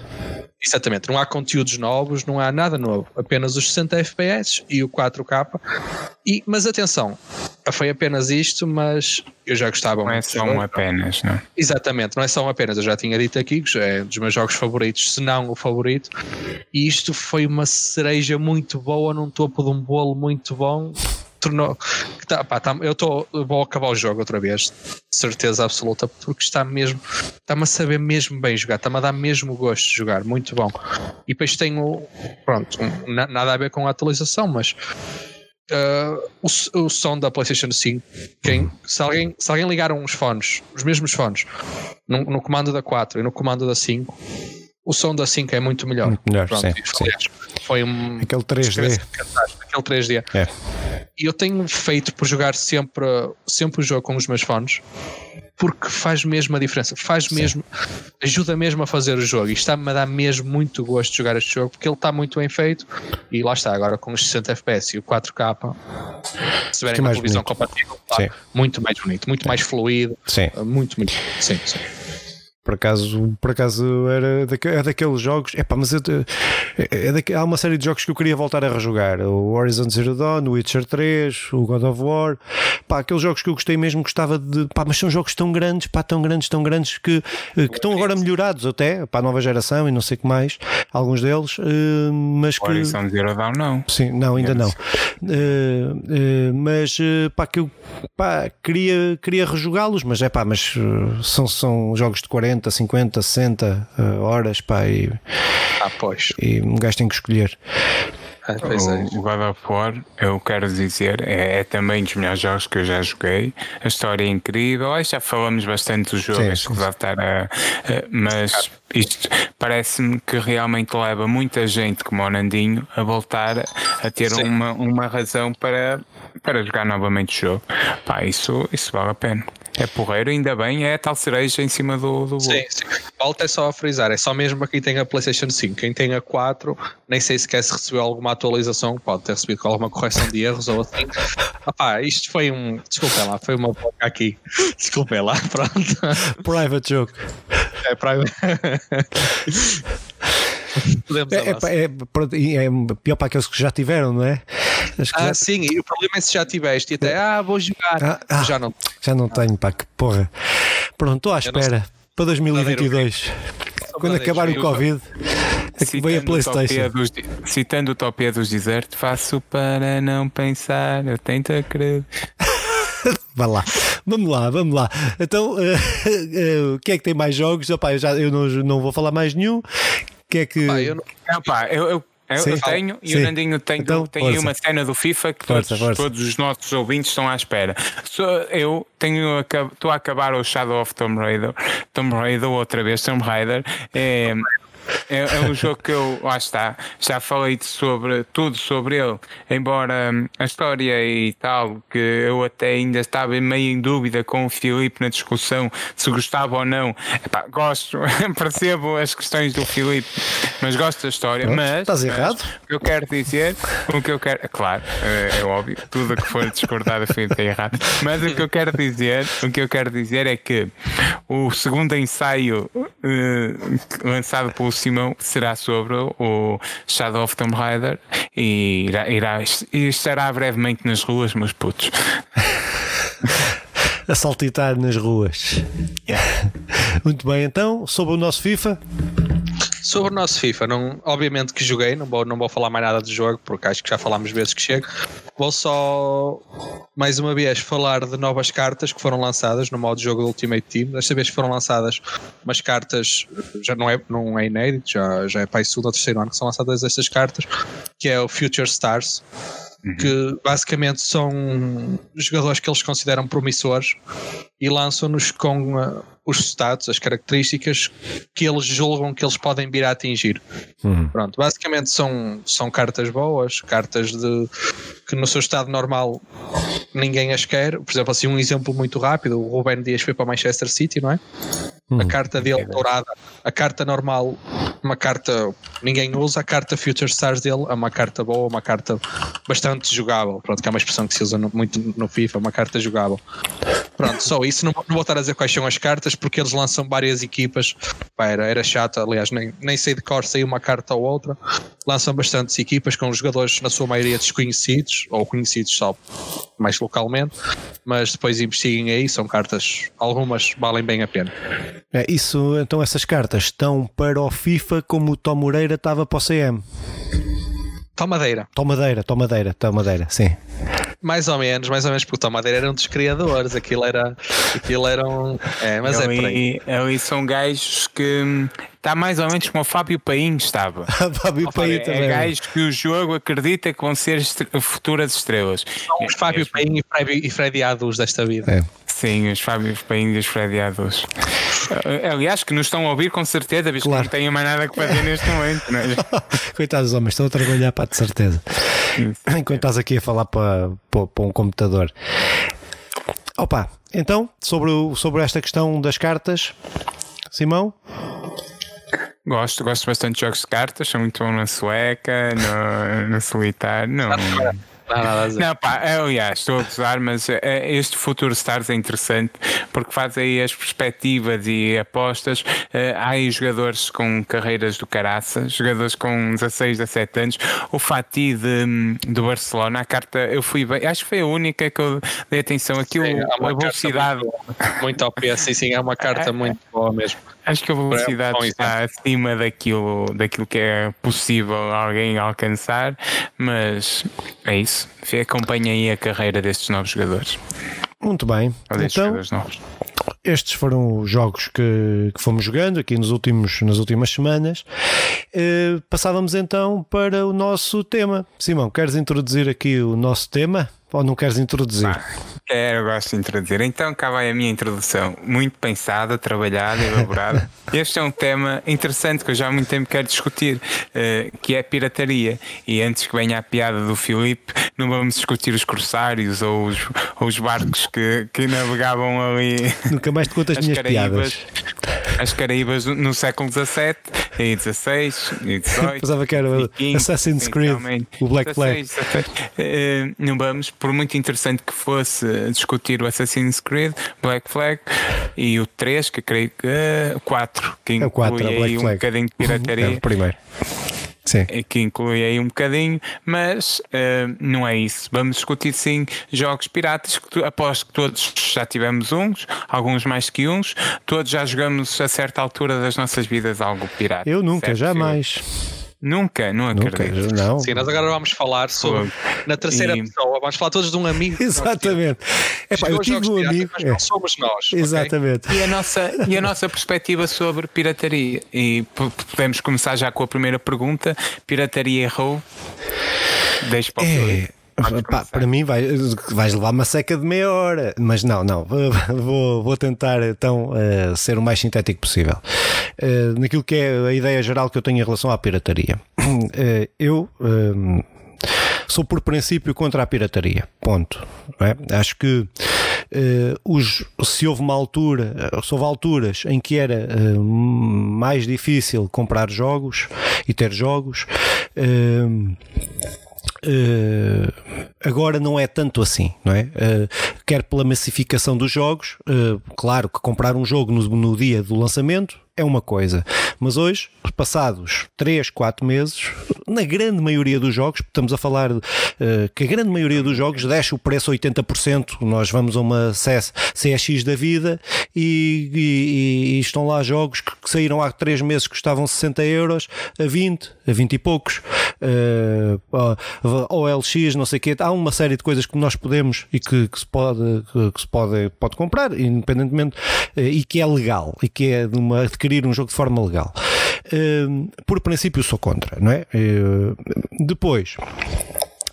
Exatamente, não há conteúdos novos, não há nada novo, apenas os 60 FPS e o 4K. E, mas atenção, foi apenas isto, mas eu já gostava não é muito. Não é só um apenas, não? Exatamente, não é só um apenas, eu já tinha dito aqui que é dos meus jogos favoritos, se não o favorito. E isto foi uma cereja muito boa num topo de um bolo muito bom tornou. Tá, pá, tá, eu vou acabar o jogo outra vez, certeza absoluta, porque está mesmo, está-me a saber mesmo bem jogar, está-me a dar mesmo gosto de jogar, muito bom. E depois tenho, pronto, um, nada a ver com a atualização, mas uh, o, o som da PlayStation 5, quem, se, alguém, se alguém ligar uns fones, os mesmos fones, no, no comando da 4 e no comando da 5 o som da 5 é muito melhor. Muito melhor, Pronto, sim, sim. Foi um. Aquele 3D. Aquele 3D. É. E eu tenho feito por jogar sempre, sempre o jogo com os meus fones porque faz mesmo a diferença, faz Sim. mesmo, ajuda mesmo a fazer o jogo e está-me a dar mesmo muito gosto de jogar este jogo porque ele está muito bem feito e lá está, agora com os 60 FPS e o 4K, se tiverem uma televisão compatível, está muito mais bonito, muito mais fluido, sim. muito, muito, sim, sim. Por acaso, por acaso era daque, é daqueles jogos. Epá, mas é, é daque, há uma série de jogos que eu queria voltar a rejogar: o Horizon Zero Dawn, o Witcher 3, o God of War. Pá, aqueles jogos que eu gostei mesmo, gostava de. Pá, mas são jogos tão grandes, pá, tão grandes, tão grandes que, que estão agora melhorados até para a nova geração e não sei o que mais. Alguns deles, uh, mas que. Horizon Zero Dawn não. Sim, não, ainda não. Uh, mas pá, que eu pá, queria, queria rejogá-los, mas é pá, mas são, são jogos de 40. 40, 50, 60 horas, pá, e, ah, pois. e um gajo tem que escolher. Ah, o, o God of War, eu quero dizer, é, é, também dos melhores jogos que eu já joguei. A história é incrível. Aí já falamos bastante do jogo, sim, acho que vai estar a, a, Mas isto parece-me que realmente leva muita gente como o Nandinho a voltar a ter uma, uma razão para, para jogar novamente o jogo. Pá, isso, isso vale a pena. É porreiro, ainda bem, é tal cereja em cima do, do bolo. Sim, sim. Volta é só a frisar, é só mesmo para quem tem a PlayStation 5. Quem tem a 4, nem sei sequer se recebeu alguma atualização, pode ter recebido alguma correção de erros ou assim. Opá, isto foi um. Desculpem lá, foi uma boca aqui. Desculpem lá, pronto. Private joke. É private. Podemos é, é, é, é, pior para aqueles que já tiveram, não é? ah, já... sim, e o problema é se já tiveste e até, ah, vou jogar. Ah, ah, já não. Já não tenho, pá, que porra. Pronto, estou à espera para 2022. Quando acabar o Covid, é que veio a PlayStation. Dos, citando o Topia dos Desertos, faço para não pensar, eu tento acreditar. Vá lá, vamos lá, vamos lá. Então, uh, uh, o que é que tem mais jogos? Opa, eu, já, eu não, não vou falar mais nenhum que é que. Pá, eu, não... não, pá, eu, eu, eu, tenho e o Nandinho tem, então, tem aí uma cena do FIFA que força, todos, força. todos, os nossos ouvintes estão à espera. So, eu tenho estou a acabar o Shadow of Tomb Raider, Tomb Raider outra vez, Tomb Raider. É, é, é, um jogo que eu, lá está, já falei sobre tudo sobre ele, embora hum, a história e tal, que eu até ainda estava meio em dúvida com o Filipe na discussão se gostava ou não. Epá, gosto, percebo as questões do Filipe, mas gosto da história. mas estás errado. o que eu quero dizer, o que eu quero, é claro, é, é óbvio, tudo que for discordar assim está errado. Mas o que eu quero dizer, o que eu quero dizer é que o segundo ensaio uh, lançado pelo Simão será sobre o Shadow of Tomb Raider e irá, irá, estará brevemente nas ruas, meus putos. a saltitar nas ruas. Yeah. Muito bem, então, sobre o nosso FIFA. Sobre o nosso FIFA, não, obviamente que joguei, não vou, não vou falar mais nada do jogo, porque acho que já falámos vezes que chego. Vou só, mais uma vez, falar de novas cartas que foram lançadas no modo de jogo do Ultimate Team. Desta vez foram lançadas umas cartas, já não é, não é inédito, já, já é para o segundo ou terceiro ano que são lançadas estas cartas, que é o Future Stars. Uhum. que basicamente são jogadores que eles consideram promissores e lançam-nos com os status, as características que eles julgam que eles podem vir a atingir. Uhum. Pronto, basicamente são, são cartas boas, cartas de que no seu estado normal ninguém as quer. Por exemplo, assim um exemplo muito rápido, o Ruben Dias foi para Manchester City, não é? Uhum. A carta dele dourada, a carta normal, uma carta ninguém usa, a carta Future Stars dele é uma carta boa, uma carta bastante jogável. Pronto, que é uma expressão que se usa no, muito no FIFA, uma carta jogável. Pronto, só isso. Não, não vou estar a dizer quais são as cartas, porque eles lançam várias equipas. Pá, era, era chato, aliás, nem, nem sei de cor sair uma carta ou outra. Lançam bastantes equipas com jogadores, na sua maioria, desconhecidos, ou conhecidos só mais localmente, mas depois investiguem aí, são cartas, algumas valem bem a pena. É, isso, então essas cartas estão para o FIFA como o Tom Moreira estava para o CM. Tomadeira. Tomadeira, Tomadeira, Tomadeira, sim. Mais ou menos, mais ou menos, porque o Tomadeira era um dos criadores, aquilo era. Aquilo era um. É, mas eu é por aí. Ali são gajos que. Está mais ou menos como o Fábio Paim estava. Fábio oh, Paim é, também. É gajos que o jogo acredita que vão ser futuras estrelas. São os Fábio é, Paim e Freddy Adus desta vida. É. Sim, os Fábio Paim e os Freddy Adus. Aliás, que nos estão a ouvir com certeza, visto Claro. que não têm mais nada que fazer neste momento. Não é? Coitados dos homens, estão a trabalhar para de certeza. Enquanto estás aqui a falar para, para, para um computador. Opa, então, sobre, o- sobre esta questão das cartas, Simão? Gosto, gosto bastante de jogos de cartas, sou muito bom na sueca, no, no solitário. Não, Não há nada a dizer. não, pá, aliás, estou a gozar, mas eh, este Futuro Stars é interessante porque faz aí as perspectivas e apostas. Eh, Há aí jogadores com carreiras do caraça, jogadores com 16, 17 anos. O Fati de, do Barcelona, a carta, eu fui bem, acho que foi a única que eu dei atenção aqui. Sim, a velocidade. Muito, muito OP, sim, sim, é uma carta muito boa mesmo. Acho que a velocidade está acima daquilo, daquilo que é possível alguém alcançar, mas é isso. Acompanha aí a carreira destes novos jogadores. Muito bem. Então, estes foram os jogos que, que fomos jogando aqui nos últimos, nas últimas semanas. Eh, passávamos então para o nosso tema. Simão, queres introduzir aqui o nosso tema? Ou não queres introduzir? Pá, Quero, gosto de introduzir. Então cá vai a minha introdução. Muito pensada, trabalhada, elaborada. Este é um tema interessante que eu já há muito tempo quero discutir, eh, que é a pirataria. E antes que venha a piada do Filipe, não vamos discutir os corsários ou os, ou os barcos que, que navegavam ali. Nunca mais te conto as, as minhas Caraíbas, piadas. As Caraíbas no século XVII e XVI e XVIII. Pensava que era o Assassin's Creed, o Black Flag. 16, 17. Eh, não vamos, por muito interessante que fosse eh, discutir o Assassin's Creed, Black Flag e o 3, que creio que eh, o 4, que É o 4, inclui é o Black aí um Flag. bocadinho de É pirataria. o primeiro. Sim. eh, Que inclui aí um bocadinho, mas eh, não é isso. Vamos discutir sim jogos piratas. Que tu, aposto que todos já tivemos uns, alguns mais que uns. Todos já jogamos a certa altura das nossas vidas algo pirata. Eu nunca, certo, jamais. Nunca, não Nunca, acredito. não. Sim, nós agora vamos falar sobre. Na terceira E- pessoa, vamos falar todos de um amigo. Exatamente. É pá, eu tive um amigo. Mas é, não somos nós. Exatamente. E a nossa, e a nossa perspectiva sobre pirataria. E podemos começar já com a primeira pergunta: pirataria errou? Deixa para o É, pá, para mim vai, vais levar uma seca de meia hora, mas não, não, vou, vou tentar então eh, ser o mais sintético possível. Eh, naquilo que é a ideia geral que eu tenho em relação à pirataria. Eh, eu sou por princípio contra a pirataria. Ponto. é? Acho que eh, os, se houve uma altura, se houve alturas em que era eh, mais difícil comprar jogos e ter jogos. eh, Uh, agora não é tanto assim, não é? Uh, quer pela massificação dos jogos, uh, claro que comprar um jogo no, no dia do lançamento é uma coisa, mas hoje, passados 3, 4 meses, na grande maioria dos jogos, estamos a falar que a grande maioria dos jogos desce o preço a 80%, nós vamos a uma CS, CX da vida e, e- e estão lá jogos que, que saíram há 3 meses que custavam 60 euros a 20, a 20 e poucos, uh, OLX, não sei o quê, há uma série de coisas que nós podemos e que, que se, pode, que, que se pode, pode comprar, independentemente, uh, e que é legal, e que é de uma, adquirir um jogo de forma legal. Uh, por princípio sou contra, não é? Uh, depois,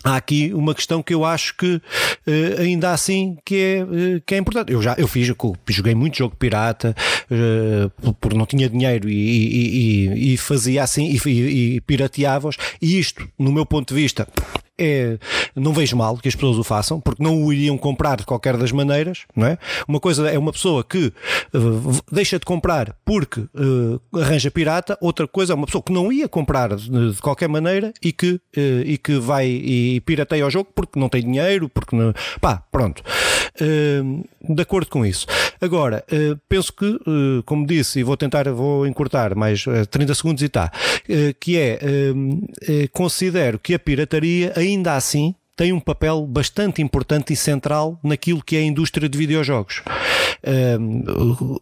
Há aqui uma questão que eu acho que eh, ainda assim que é, eh, que é importante. Eu já eu fiz, joguei muito jogo pirata eh, porque não tinha dinheiro e, e- e- e fazia assim e, e, e pirateava-os. E isto, no meu ponto de vista, é, não vejo mal que as pessoas o façam, porque não o iriam comprar de qualquer das maneiras, não é? Uma coisa é uma pessoa que eh, deixa de comprar porque eh, arranja pirata, outra coisa é uma pessoa que não ia comprar de, de qualquer maneira e que, eh, e que vai e pirateia o jogo porque não tem dinheiro, porque não. pá, pronto. De acordo com isso. Agora, eh, penso que, eh, como disse, e vou tentar, vou encurtar mais eh, 30 segundos e tá, eh, que é, eh, eh, considero que a pirataria ainda assim tem um papel bastante importante e central naquilo que é a indústria de videojogos.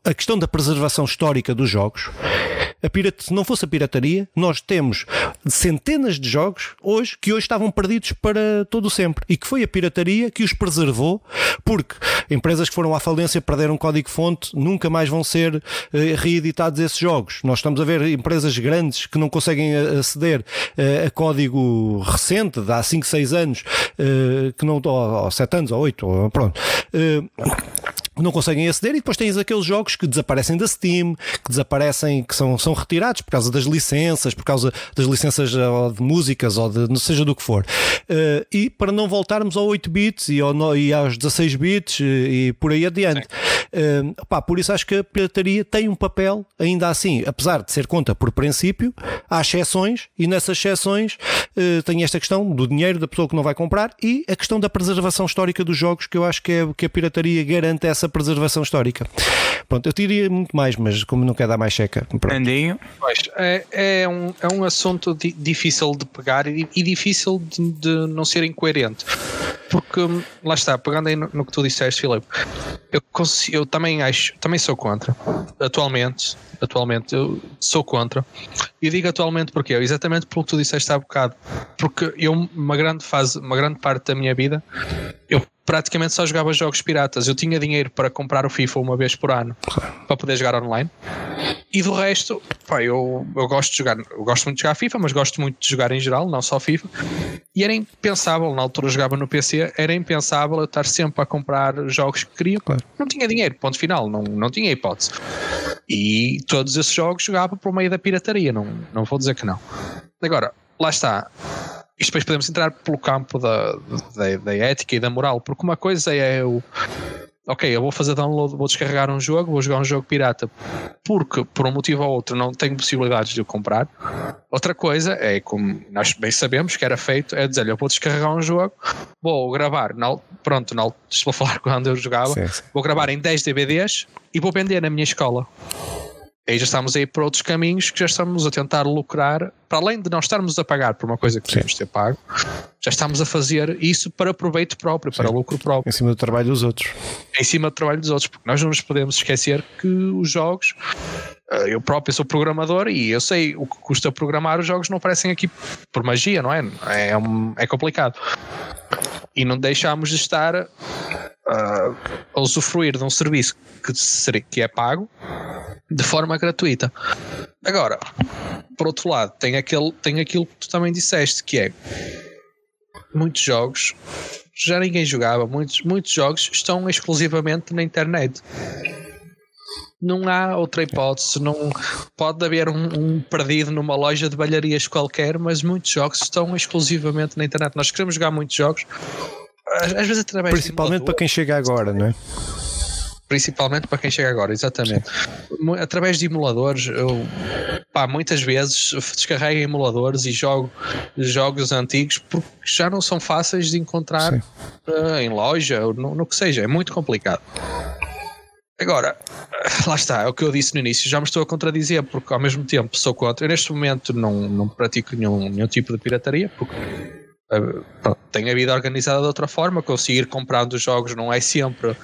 A questão da preservação histórica dos jogos. Pirata, se não fosse a pirataria, nós temos centenas de jogos hoje que hoje estavam perdidos para todo sempre. E que foi a pirataria que os preservou, porque empresas que foram à falência perderam código-fonte, nunca mais vão ser eh, reeditados esses jogos. Nós estamos a ver empresas grandes que não conseguem eh, aceder eh, a código recente, de há 5, 6 anos, que não, ou, 7 anos, ou 8, ou, pronto. Eh, não conseguem aceder e depois tens aqueles jogos que desaparecem da Steam, que desaparecem, que são, são retirados por causa das licenças, por causa das licenças de músicas ou de não seja do que for. Uh, e para não voltarmos ao 8 bits e, ao, e aos 16 bits e, e por aí adiante. Uh, por isso acho que a pirataria tem um papel ainda assim, apesar de ser conta por princípio, há exceções e nessas exceções uh, tem esta questão do dinheiro da pessoa que não vai comprar e a questão da preservação histórica dos jogos que eu acho que, é, que a pirataria garante essa preservação histórica. Pronto, eu diria muito mais, mas como não quer dar mais checa. Andinho. Pois, é, é, um, é um assunto di difícil de pegar e, e difícil de, de, não ser incoerente. Porque, lá está, pegando aí no, no que tu disseste, Filipe, eu, eu também acho, também sou contra. Atualmente, atualmente eu sou contra. E digo atualmente porque exatamente pelo que tu disseste há bocado. Porque eu, uma grande fase, uma grande parte da minha vida, eu praticamente só jogava jogos piratas. Eu tinha dinheiro para comprar o FIFA uma vez por ano para poder jogar online. E do resto, pá, eu, eu gosto de jogar, eu gosto muito de jogar FIFA, mas gosto muito de jogar em geral, não só FIFA. E era impensável, na altura eu jogava no PC, era impensável eu estar sempre a comprar jogos que queria. Claro. Não tinha dinheiro, ponto final, não, não tinha hipótese. E todos esses jogos jogava por meio da pirataria, não, não vou dizer que não. Agora, lá está isto depois podemos entrar pelo campo da, da, da, ética e da moral, porque uma coisa é eu. Ok, eu vou fazer download, vou descarregar um jogo, vou jogar um jogo pirata porque por um motivo ou outro não tenho possibilidades de o comprar. Outra coisa é, como nós bem sabemos que era feito, é dizer eu vou descarregar um jogo, vou gravar, na, pronto, na, estou a falar quando eu jogava, sim, sim. vou gravar em 10 DVDs e vou vender na minha escola aí já estamos aí por outros caminhos que já estamos a tentar lucrar, para além de não estarmos a pagar por uma coisa que podemos ter pago, já estamos a fazer isso para proveito próprio, Sim. para lucro próprio. Em cima do trabalho dos outros. Em cima do trabalho dos outros, porque nós não nos podemos esquecer que os jogos, eh, eu próprio sou programador e eu sei o que custa programar, os jogos não aparecem aqui por magia, não é? É, um, é complicado. E não deixamos de estar uh, a usufruir de um serviço que, que é pago de forma gratuita. Agora, por outro lado, tem, aquele, tem aquilo que tu também disseste, que é muitos jogos já ninguém jogava, muitos, muitos jogos estão exclusivamente na internet. Não há outra hipótese, não pode haver um, um, perdido numa loja de balharias qualquer, mas muitos jogos estão exclusivamente na internet. Nós queremos jogar muitos jogos, às, às vezes através Principalmente para quem chega agora, não é? Principalmente para quem chega agora, exatamente. Através de emuladores, eu pá, muitas vezes descarrego emuladores e jogo jogos antigos porque já não são fáceis de encontrar uh, em loja ou no, no que seja, é muito complicado. Agora, lá está, é o que eu disse no início, já me estou a contradizer, porque ao mesmo tempo sou contra. Eu neste momento não, não pratico nenhum, nenhum tipo de pirataria, porque tenho a vida organizada de outra forma, conseguir comprar dos jogos não é sempre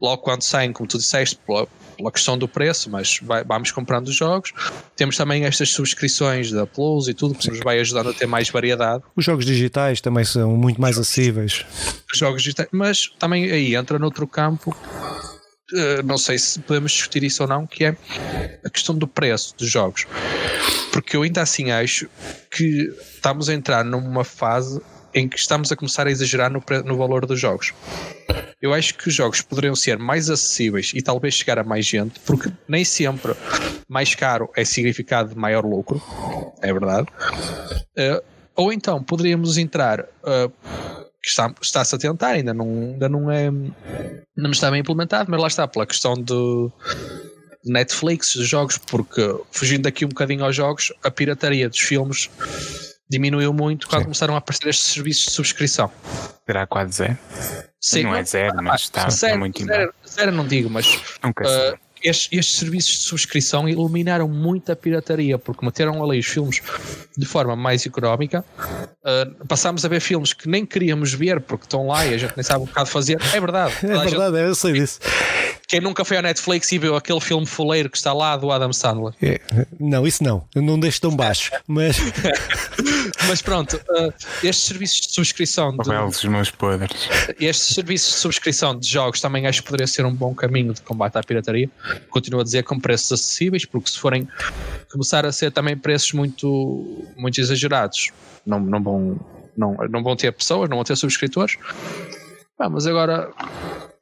logo quando saem, como tu disseste, pela, pela questão do preço, mas vai, vamos comprando os jogos. Temos também estas subscrições da Plus e tudo que Sim. nos vai ajudando a ter mais variedade. Os jogos digitais também são muito mais acessíveis. Os jogos digitais, mas também aí entra noutro campo não sei se podemos discutir isso ou não, que é a questão do preço dos jogos. Porque eu ainda assim acho que estamos a entrar numa fase em que estamos a começar a exagerar no, no valor dos jogos. Eu acho que os jogos poderiam ser mais acessíveis e talvez chegar a mais gente, porque nem sempre mais caro é significado de maior lucro, é verdade. Uh, ou então poderíamos entrar. Uh, que está, está-se a tentar, ainda não, ainda não é não está bem implementado, mas lá está, pela questão do Netflix, jogos, porque fugindo aqui um bocadinho aos jogos, a pirataria dos filmes diminuiu muito quando Sim. começaram a aparecer estes serviços de subscrição. Será quase zero? Sim, não é zero, mas está, zero, muito zero, zero não digo, mas Nunca uh, estes, estes, serviços de subscrição eliminaram muito a pirataria, porque meteram ali os filmes de forma mais económica. Uh, passámos a ver filmes que nem queríamos ver porque estão lá e a gente nem sabe o que há de fazer. É verdade. É verdade, gente... eu sei disso. Quem nunca foi ao Netflix e viu aquele filme fuleiro que está lá do Adam Sandler? É, não, isso não. Eu não deixo tão baixo. Mas, mas pronto, uh, estes serviços de subscrição. De, os meus poderes. Estes serviços de subscrição de jogos também acho que poderia ser um bom caminho de combate à pirataria. Continuo a dizer com preços acessíveis, porque se forem começar a ser também preços muito, muito exagerados, não, não, vão, não, não vão ter pessoas, não vão ter subscritores. Ah, mas agora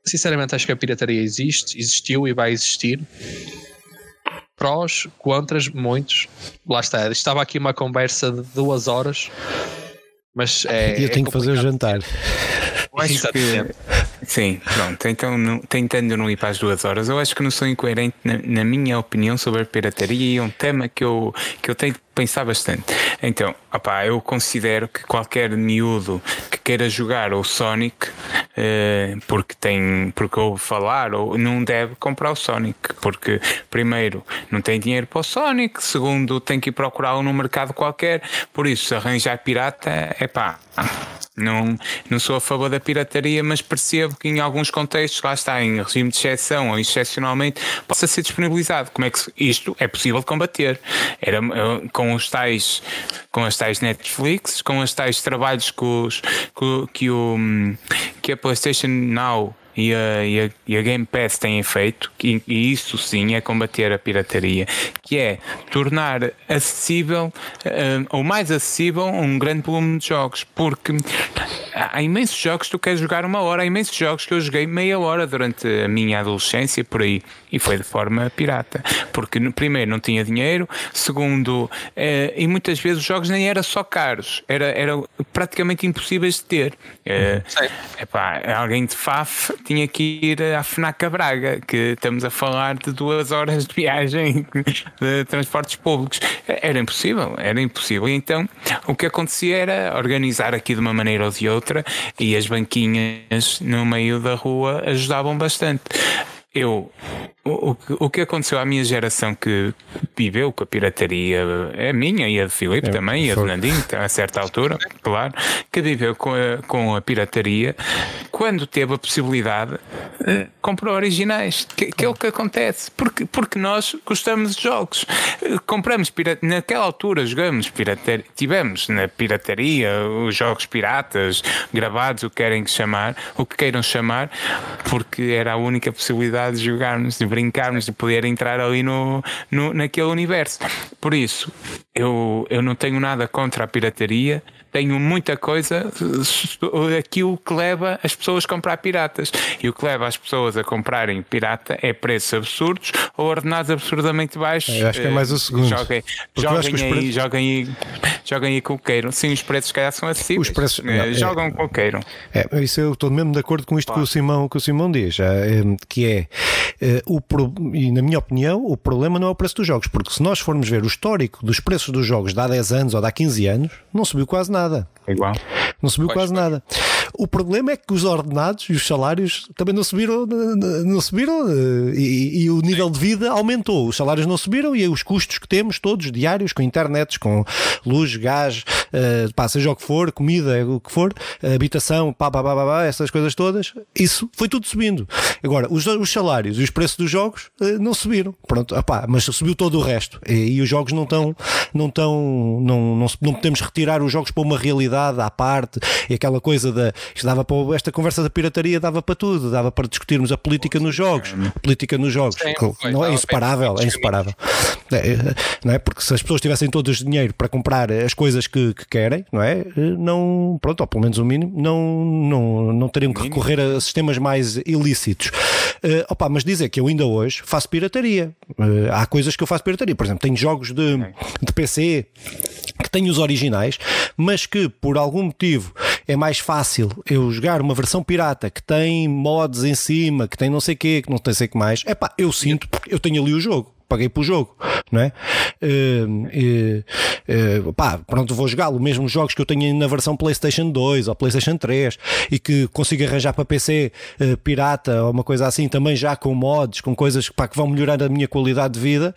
sinceramente acho que a pirataria existe, existiu e vai existir. Prós, contras, muitos. Lá está. Estava aqui uma conversa de duas horas. Mas é. E eu tenho é que fazer o jantar. Acho que. Sim, pronto. Então, tentando não ir para as duas horas, eu acho que não sou incoerente na, na minha opinião sobre a pirataria e é um tema que eu, que eu tenho de pensar bastante. Então, opá, eu considero que qualquer miúdo que queira jogar o Sonic, eh, porque tem, porque ouve falar, ou não deve comprar o Sonic, porque primeiro não tem dinheiro para o Sonic, segundo tem que ir procurá-lo num mercado qualquer, por isso arranjar pirata é pá. Não, não sou a favor da pirataria, mas percebo que em alguns contextos, lá está, em regime de exceção ou excepcionalmente, possa ser disponibilizado. Como é que isto é possível de combater? Era eh, com os tais, com as tais Netflix, com os tais trabalhos que, os, que, que, o, que a PlayStation Now e a, e a, e a Game Pass têm feito, e, e, isso sim é combater a pirataria, que é tornar acessível uh, ou mais acessível um grande volume de jogos, porque há imensos jogos que tu queres jogar uma hora, há imensos jogos que eu joguei meia hora durante a minha adolescência por aí e foi de forma pirata, porque primeiro não tinha dinheiro, segundo, uh, e muitas vezes os jogos nem eram só caros, era, era praticamente impossíveis de ter. Uh, epá, alguém de FAF tinha que ir à FNAC Braga, que estamos a falar de duas horas de viagem de transportes públicos. Era impossível, era impossível. Então, o que acontecia era organizar aqui de uma maneira ou de outra e as banquinhas no meio da rua ajudavam bastante. Eu o, o que aconteceu à minha geração que viveu com a pirataria, é a minha e a de Filipe é, também, e a de Fernandinho, a certa altura, claro, que viveu com a, com a pirataria, quando teve a possibilidade, eh, comprou originais, que, que, é o que acontece, porque, porque nós gostamos de jogos. Eh, compramos pirataria, naquela altura jogamos pirataria, tivemos na pirataria os jogos piratas, gravados, o que querem chamar, o que queiram chamar, porque era a única possibilidade de jogarmos, de brincarmos, de poder entrar ali no, no, naquele universo. Por isso, eu, eu não tenho nada contra a pirataria, tenho muita coisa aquilo que leva as pessoas a comprar piratas. E o que leva as pessoas a comprarem pirata é preços absurdos ou ordenados absurdamente baixos. Eu acho que é mais o segundo. Joguem, joguem aí, preços... joguem aí, joguem aí com o queiram. Sim, os preços calhar são acessíveis. Os preços, não, é- Jogam é, com o queiram. É, isso eu estou mesmo de acordo com isto que o Simão, que o Simão diz, que é, o, e na minha opinião, o problema não é o preço dos jogos, porque se nós formos ver o histórico dos preços dos jogos de há 10 anos ou de há 15 anos, não subiu quase nada. É igual. Não subiu quase nada. O problema é que os ordenados e os salários também não subiram, não subiram e, e, o nível de vida aumentou. Os salários não subiram e os custos que temos todos diários com internet, com luz, gás, uh, pá, seja o que for, comida, o que for, habitação, pá, pá, pá, pá, pá, essas coisas todas, isso foi tudo subindo. Agora, os, os salários e os preços dos jogos uh, não subiram. Pronto, opá, mas subiu todo o resto e, e os jogos não estão, não estão, não, não, não podemos retirar os jogos para uma realidade à parte e aquela coisa da isto dava para, esta conversa da pirataria dava para tudo, dava para discutirmos a política nos jogos, a política nos jogos, não é inseparável, é inseparável. É, não é? Porque se as pessoas tivessem todos dinheiro para comprar as coisas que, que, querem, não é? Não, pronto, ou pelo menos o mínimo, não, não, não teriam que recorrer a sistemas mais ilícitos. Uh, opa, mas dizer que eu ainda hoje faço pirataria. Uh, há coisas que eu faço pirataria. Por exemplo, tenho jogos de, de PC que têm os originais, mas que por algum motivo é mais fácil eu jogar uma versão pirata que tem mods em cima, que tem não sei o quê, que não tem sei o que mais. É pá, eu sinto eu tenho ali o jogo paguei pelo jogo, não é? Uh, uh, uh, pá, pronto, vou jogá-lo. Mesmo jogos que eu tenho na versão PlayStation 2 ou PlayStation 3 e que consigo arranjar para PC pirata ou uma coisa assim, também já com mods, com coisas pá, que vão melhorar a minha qualidade de vida,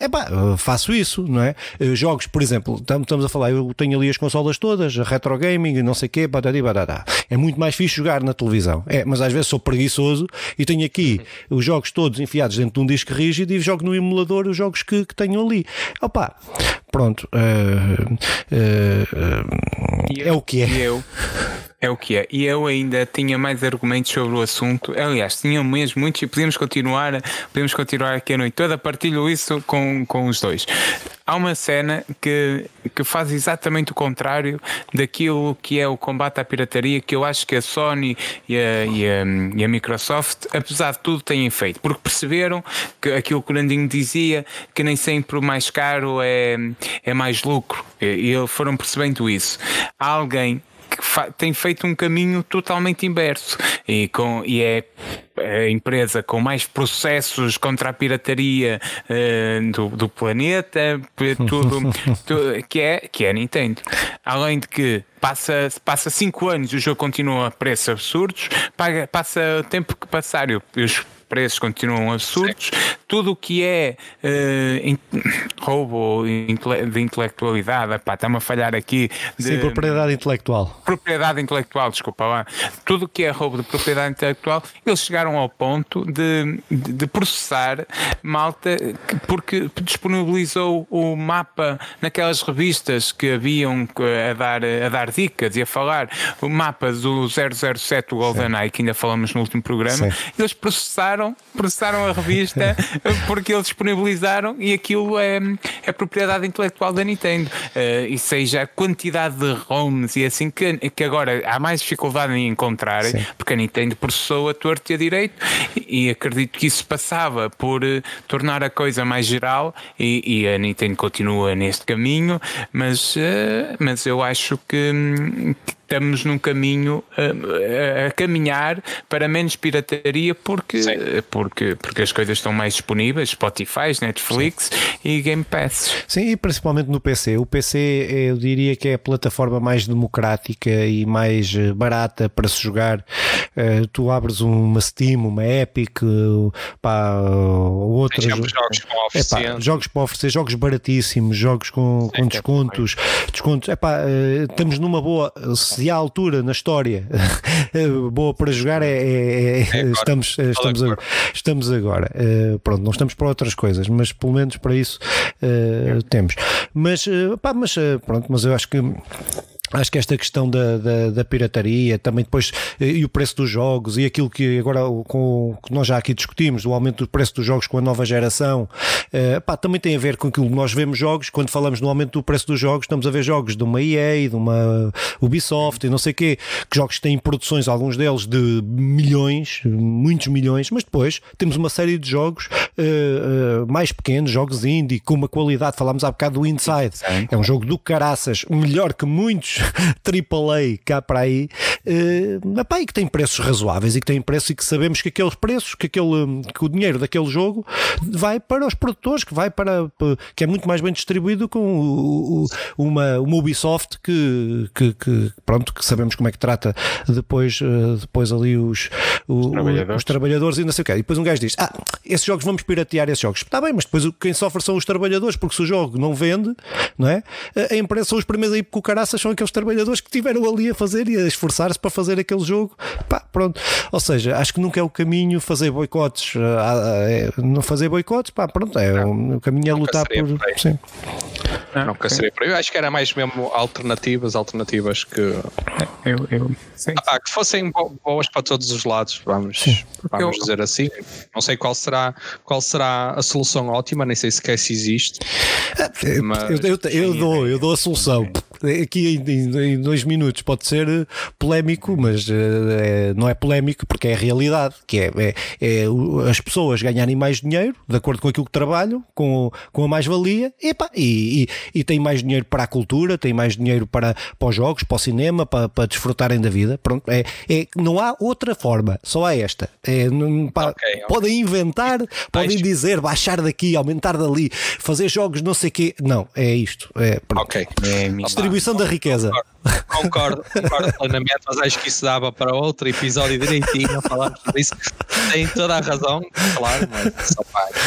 é pá, faço isso, não é? Eh, jogos, por exemplo, estamos a falar, eu tenho ali as consolas todas, retro gaming, não sei o quê, badadi, badada. é muito mais fixe jogar na televisão, é, mas às vezes sou preguiçoso e tenho aqui os jogos todos enfiados dentro de um disco rígido e jogo no emulador os jogos que, que tenho ali. Opa, pronto, uh, uh, é o que é. E eu, é o que é. E eu ainda tinha mais argumentos sobre o assunto. Aliás, tinha mesmo muitos e podemos continuar, podemos continuar aqui a noite toda. Partilho isso com, com os dois. Há uma cena que, que faz exatamente o contrário daquilo que é o combate à pirataria que eu acho que a Sony e a, e a, e a Microsoft, apesar de tudo, têm feito, porque perceberam que aquilo que o Nandinho dizia, que nem sempre o mais caro é, é mais lucro, e, e foram percebendo isso. Há alguém tem feito um caminho totalmente inverso e, com, e é a empresa com mais processos contra a pirataria uh, do, do, planeta, tudo, tudo, que, é, que é a Nintendo. Além de que passa, passa cinco anos e o jogo continua a preços absurdos, paga, passa o tempo que passar e os preços continuam absurdos. Sim. Tudo o que é uh, in, roubo de intelectualidade, está-me a falhar aqui. De, Sim, propriedade intelectual. Propriedade intelectual, desculpa lá. Tudo o que é roubo de propriedade intelectual, eles chegaram ao ponto de, de, de processar malta porque disponibilizou o mapa naquelas revistas que haviam a dar, a dar dicas e a falar o mapa do 007 do GoldenEye, que ainda falamos no último programa. Sim. Eles processaram, processaram a revista porque eles disponibilizaram e aquilo é, é propriedade intelectual da Nintendo. Uh, e seja a quantidade de ROMs e assim que, que agora há mais dificuldade em encontrar, Sim. porque a Nintendo processou a torto e a direito e, e acredito que isso passava por uh, tornar a coisa mais geral e, e, a Nintendo continua neste caminho, mas, uh, mas eu acho que, que estamos num caminho a, a, caminhar para menos pirataria porque, porque, porque as coisas estão mais disponíveis, Spotify, Netflix Sim. e Game Pass. Sim, e principalmente no PC. O PC eu diria que é a plataforma mais democrática e mais eh, barata para se jogar. Tu abres uma Steam, uma Epic, pá, outras. Jogos para oferecer. Epá, jogos para oferecer, jogos baratíssimos, jogos com, com descontos. É descontos. Epá, uh, estamos numa boa se há altura na história boa para jogar é, é, é, é estamos, estamos, agora, estamos agora. Uh, pronto, não estamos para outras coisas, mas pelo menos para isso uh, temos. Mas, pá, mas pronto, mas eu acho que Acho que esta questão da, da, da, pirataria, também depois, eh, e o preço dos jogos, e aquilo que agora com, que nós já aqui discutimos, o aumento do preço dos jogos com a nova geração, uh, pá, também tem a ver com aquilo que nós vemos jogos, quando falamos no aumento do preço dos jogos, estamos a ver jogos de uma EA, de uma Ubisoft e não sei o quê, que jogos têm produções, alguns deles de milhões, muitos milhões, mas depois temos uma série de jogos uh, uh, mais pequenos, jogos indie, com uma qualidade, falámos há bocado do Inside, é um jogo do caraças, melhor que muitos AAA cá para aí, uh, epá, e que tem preços razoáveis e que tem preços e que sabemos que aqueles preços, que, aquele, que o dinheiro daquele jogo vai para os produtores, que vai para, que é muito mais bem distribuído com uma, uma Ubisoft que, que, que, pronto, que sabemos como é que trata depois, uh, depois ali os, os, trabalhadores. os trabalhadores e não sei o quê. E depois um gajo diz: Ah, esses jogos vamos piratear esses jogos. Está bem, mas depois quem sofre são os trabalhadores, porque se o jogo não vende, não é? A empresa são os primeiros aí, porque o caraças são aqueles trabalhadores que estiveram ali a fazer e a esforçar-se para fazer aquele jogo. Pá, pronto. Ou seja, acho que nunca é o caminho fazer boicotes. É, não fazer boicotes, pá, pronto. É, o caminho é lutar por. por sim. Não, nunca seria por aí. Eu acho que era mais mesmo alternativas, alternativas que. Eu, eu, sim. Ah, que fossem boas para todos os lados, vamos, vamos eu, dizer assim. Não sei qual será, qual será a solução ótima, nem sei sequer se existe. Mas, eu, eu, eu, dou, eu dou a solução aqui em, em, dois minutos pode ser eh, polémico, mas é, não é polémico porque é a realidade, que é, é, é, as pessoas ganharem mais dinheiro de acordo com aquilo que trabalham, com, com a mais-valia, e, e, e têm mais dinheiro para a cultura, têm mais dinheiro para, para os jogos, para o cinema, para, para desfrutarem da vida. Pronto, é, é, não há outra forma, só há esta. É, pá, okay, okay. Podem inventar, podem dizer, baixar daqui, aumentar dali, fazer jogos não sei o quê. Não, é isto. É, pronto. Ok. É, distribuição da riqueza. Concordo, concordo plenamente, mas acho que isso dava para outro episódio direitinho, falarmos disso. Tem toda a razão, claro, mas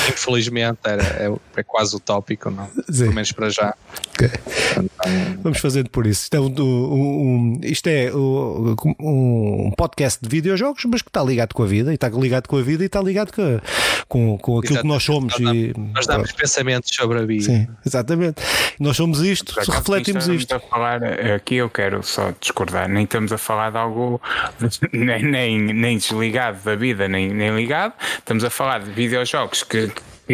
infelizmente era, é, é, quase utópico, não? Sim. Pelo menos para já. Okay. Então, Vamos fazendo por isso. Isto é, um, um, isto é um, podcast de videojogos, mas que está ligado com a vida, e está ligado com a vida e está ligado com, com, com aquilo que nós somos. Nós damos, e, nós damos pensamentos sobre a vida. Sim, exatamente. Nós somos isto, refletimos isto. A falar, aqui eu quero só discordar, nem estamos a falar de algo nem, nem, nem desligado da vida, nem, nem ligado, estamos a falar de videojogos que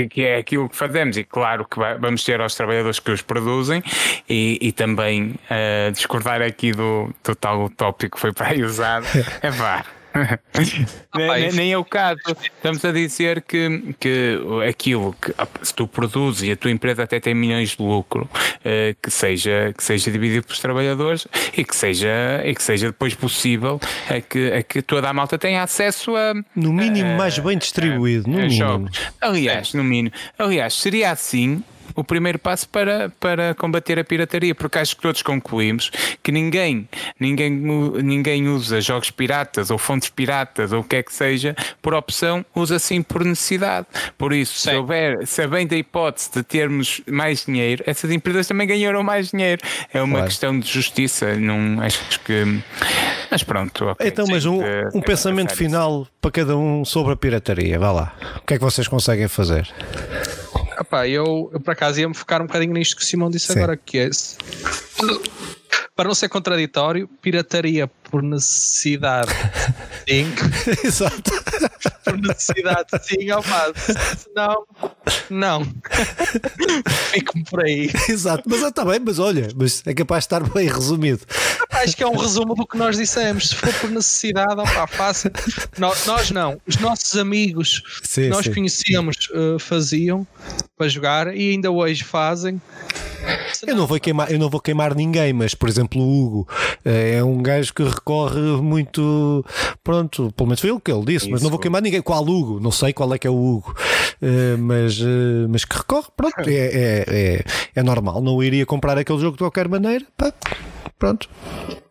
que é aquilo que fazemos, e claro que vamos ter aos trabalhadores que os produzem, e, e também uh, discordar aqui do, do tal tópico que foi para aí usado. É vá. nem, nem é o caso. Estamos a dizer que, que aquilo que se tu produzes e a tua empresa até tem milhões de lucro, uh, que, seja, que seja dividido pelos trabalhadores e que seja, e que seja depois possível a que, a que toda a malta tenha acesso a. No mínimo, mais bem distribuído. no mínimo. Aliás, no mínimo. Aliás, seria assim o primeiro passo para, para combater a pirataria, porque acho que todos concluímos que ninguém, ninguém, ninguém usa jogos piratas ou fontes piratas ou o que é que seja por opção, usa sim por necessidade. Por isso, se houver, se bem da hipótese de termos mais dinheiro, essas empresas também ganharam mais dinheiro. É uma claro. questão de justiça, não acho que. Mas pronto. Okay, então, mas um, um pensamento final para cada um sobre a pirataria. Vá lá. O que é que vocês conseguem fazer? Epá, eu, eu por acaso ia-me focar um bocadinho nisto que o Simão disse Sim. agora, que é para não ser contraditório, pirataria por necessidade, sim. Exato. Por necessidade, sim, ao passo. Não, não. Fico-me por aí. Exato, mas está bem, mas olha, mas é capaz de estar bem resumido. Acho que é um resumo do que nós dissemos. Se for por necessidade, opa, fácil. Nós, nós não, os nossos amigos sim, que nós sim. conhecíamos uh, faziam para jogar e ainda hoje fazem. Eu não, vou queimar, eu não vou queimar ninguém, mas por exemplo, o Hugo eh, é um gajo que recorre muito. Pronto, pelo menos foi ele que ele disse, Isso. mas não vou queimar ninguém. Qual Hugo? Não sei qual é que é o Hugo, uh, mas, mas que recorre, pronto, é, é, é, é, normal. Não iria comprar aquele jogo de qualquer maneira, pá, pronto.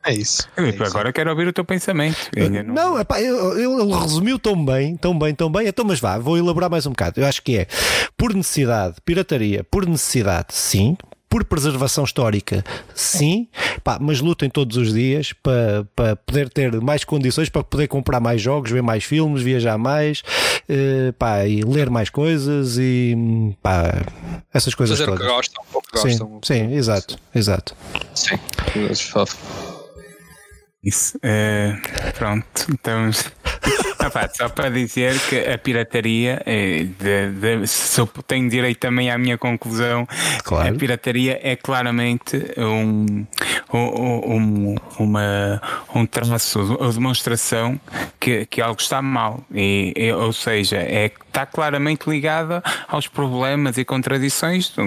É isso. É isso. Agora quero ouvir o teu pensamento. não, não epá, ele resumiu tão bem, tão bem, tão bem. Então, mas vá, vou elaborar mais um bocado. Eu acho que é por necessidade, pirataria, por necessidade, sim, por preservação histórica, sim, pá, mas lutem todos os dias para, para poder ter mais condições para poder comprar mais jogos, ver mais filmes, viajar mais, uh, pá, e ler mais coisas e pá, essas coisas Fazer todas. o que gostam, o que gostam. Sim, sim exato, exato. Sim, isso. Uh, pronto, então. Ah, só para dizer que a pirataria, é de, de, se eu tenho direito também à minha conclusão, claro. a pirataria é claramente um, um, um, uma, um traço ou demonstração que, que algo está mal. E, ou seja, é, está claramente ligada aos problemas e contradições do,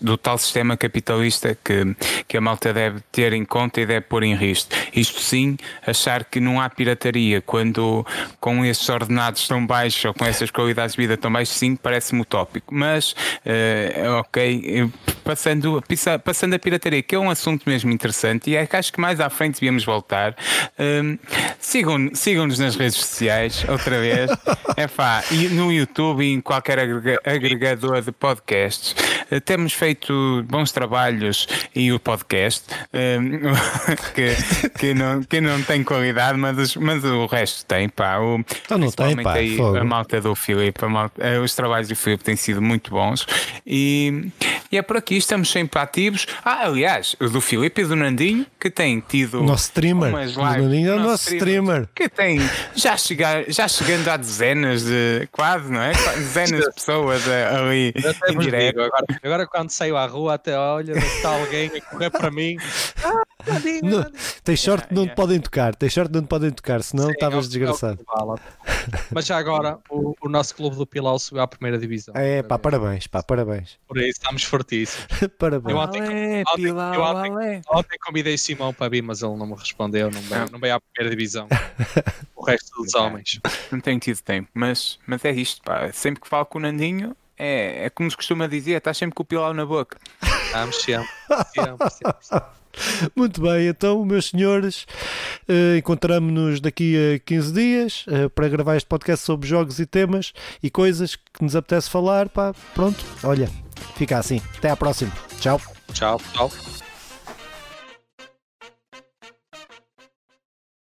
do, tal sistema capitalista que, que a malta deve ter em conta e deve pôr em risco. Isto sim, achar que não há pirataria quando com esses ordenados tão baixos ou com essas qualidades de vida tão baixas, sim, parece-me utópico. Mas, uh, ok, passando, passando a pirataria, que é um assunto mesmo interessante e é que acho que mais à frente devíamos voltar. Um, Sigam-nos sigam nas redes sociais, outra vez. é pá, e no YouTube e em qualquer agregador de podcasts. Uh, temos feito bons trabalhos e o podcast, um, que, que, não, que não tem qualidade, mas, mas o resto tem, pá. O, então não tem, pá, aí, a malta do Filipe, malta, eh, os trabalhos do Filipe têm sido muito bons e, e, é por aqui, estamos sempre ativos. Ah, aliás, o do Filipe e do Nandinho, que tem tido. Nosso streamer. Lives, o Nandinho é o nosso streamer. Que tem, já, chegar, já chegando a dezenas de. quase, não é? Dezenas de pessoas ali em direto. Agora, agora, quando saio à rua, até olha, está alguém a correr para mim. Ah, Nandinho, não, Tem sorte yeah, não yeah. te podem tocar, tem sorte não te podem tocar, senão estavas é desgraçado. É Mas já agora, o, o, nosso clube do Pilau subiu à primeira divisão. É, pá, parabéns, pá, parabéns. Por isso estamos fortíssimos. parabéns. Eu ontem, alé, ontem, Pilau, eu ontem, ontem convidei Simão para vir, mas ele não me respondeu, não veio, não veio à primeira divisão. o resto dos homens. Não tenho tido tempo, mas, mas é isto, pá. Sempre que falo com o Nandinho, é, é como se costuma dizer, estás sempre com o Pilau na boca. Estamos sempre, sempre, sempre. Muito bem, então, meus senhores, uh, encontramos-nos daqui a 15 dias uh, para gravar este podcast sobre jogos e temas e coisas que nos apetece falar. Pá, pronto, olha, fica assim. Até à próxima. Tchau. Tchau, tchau.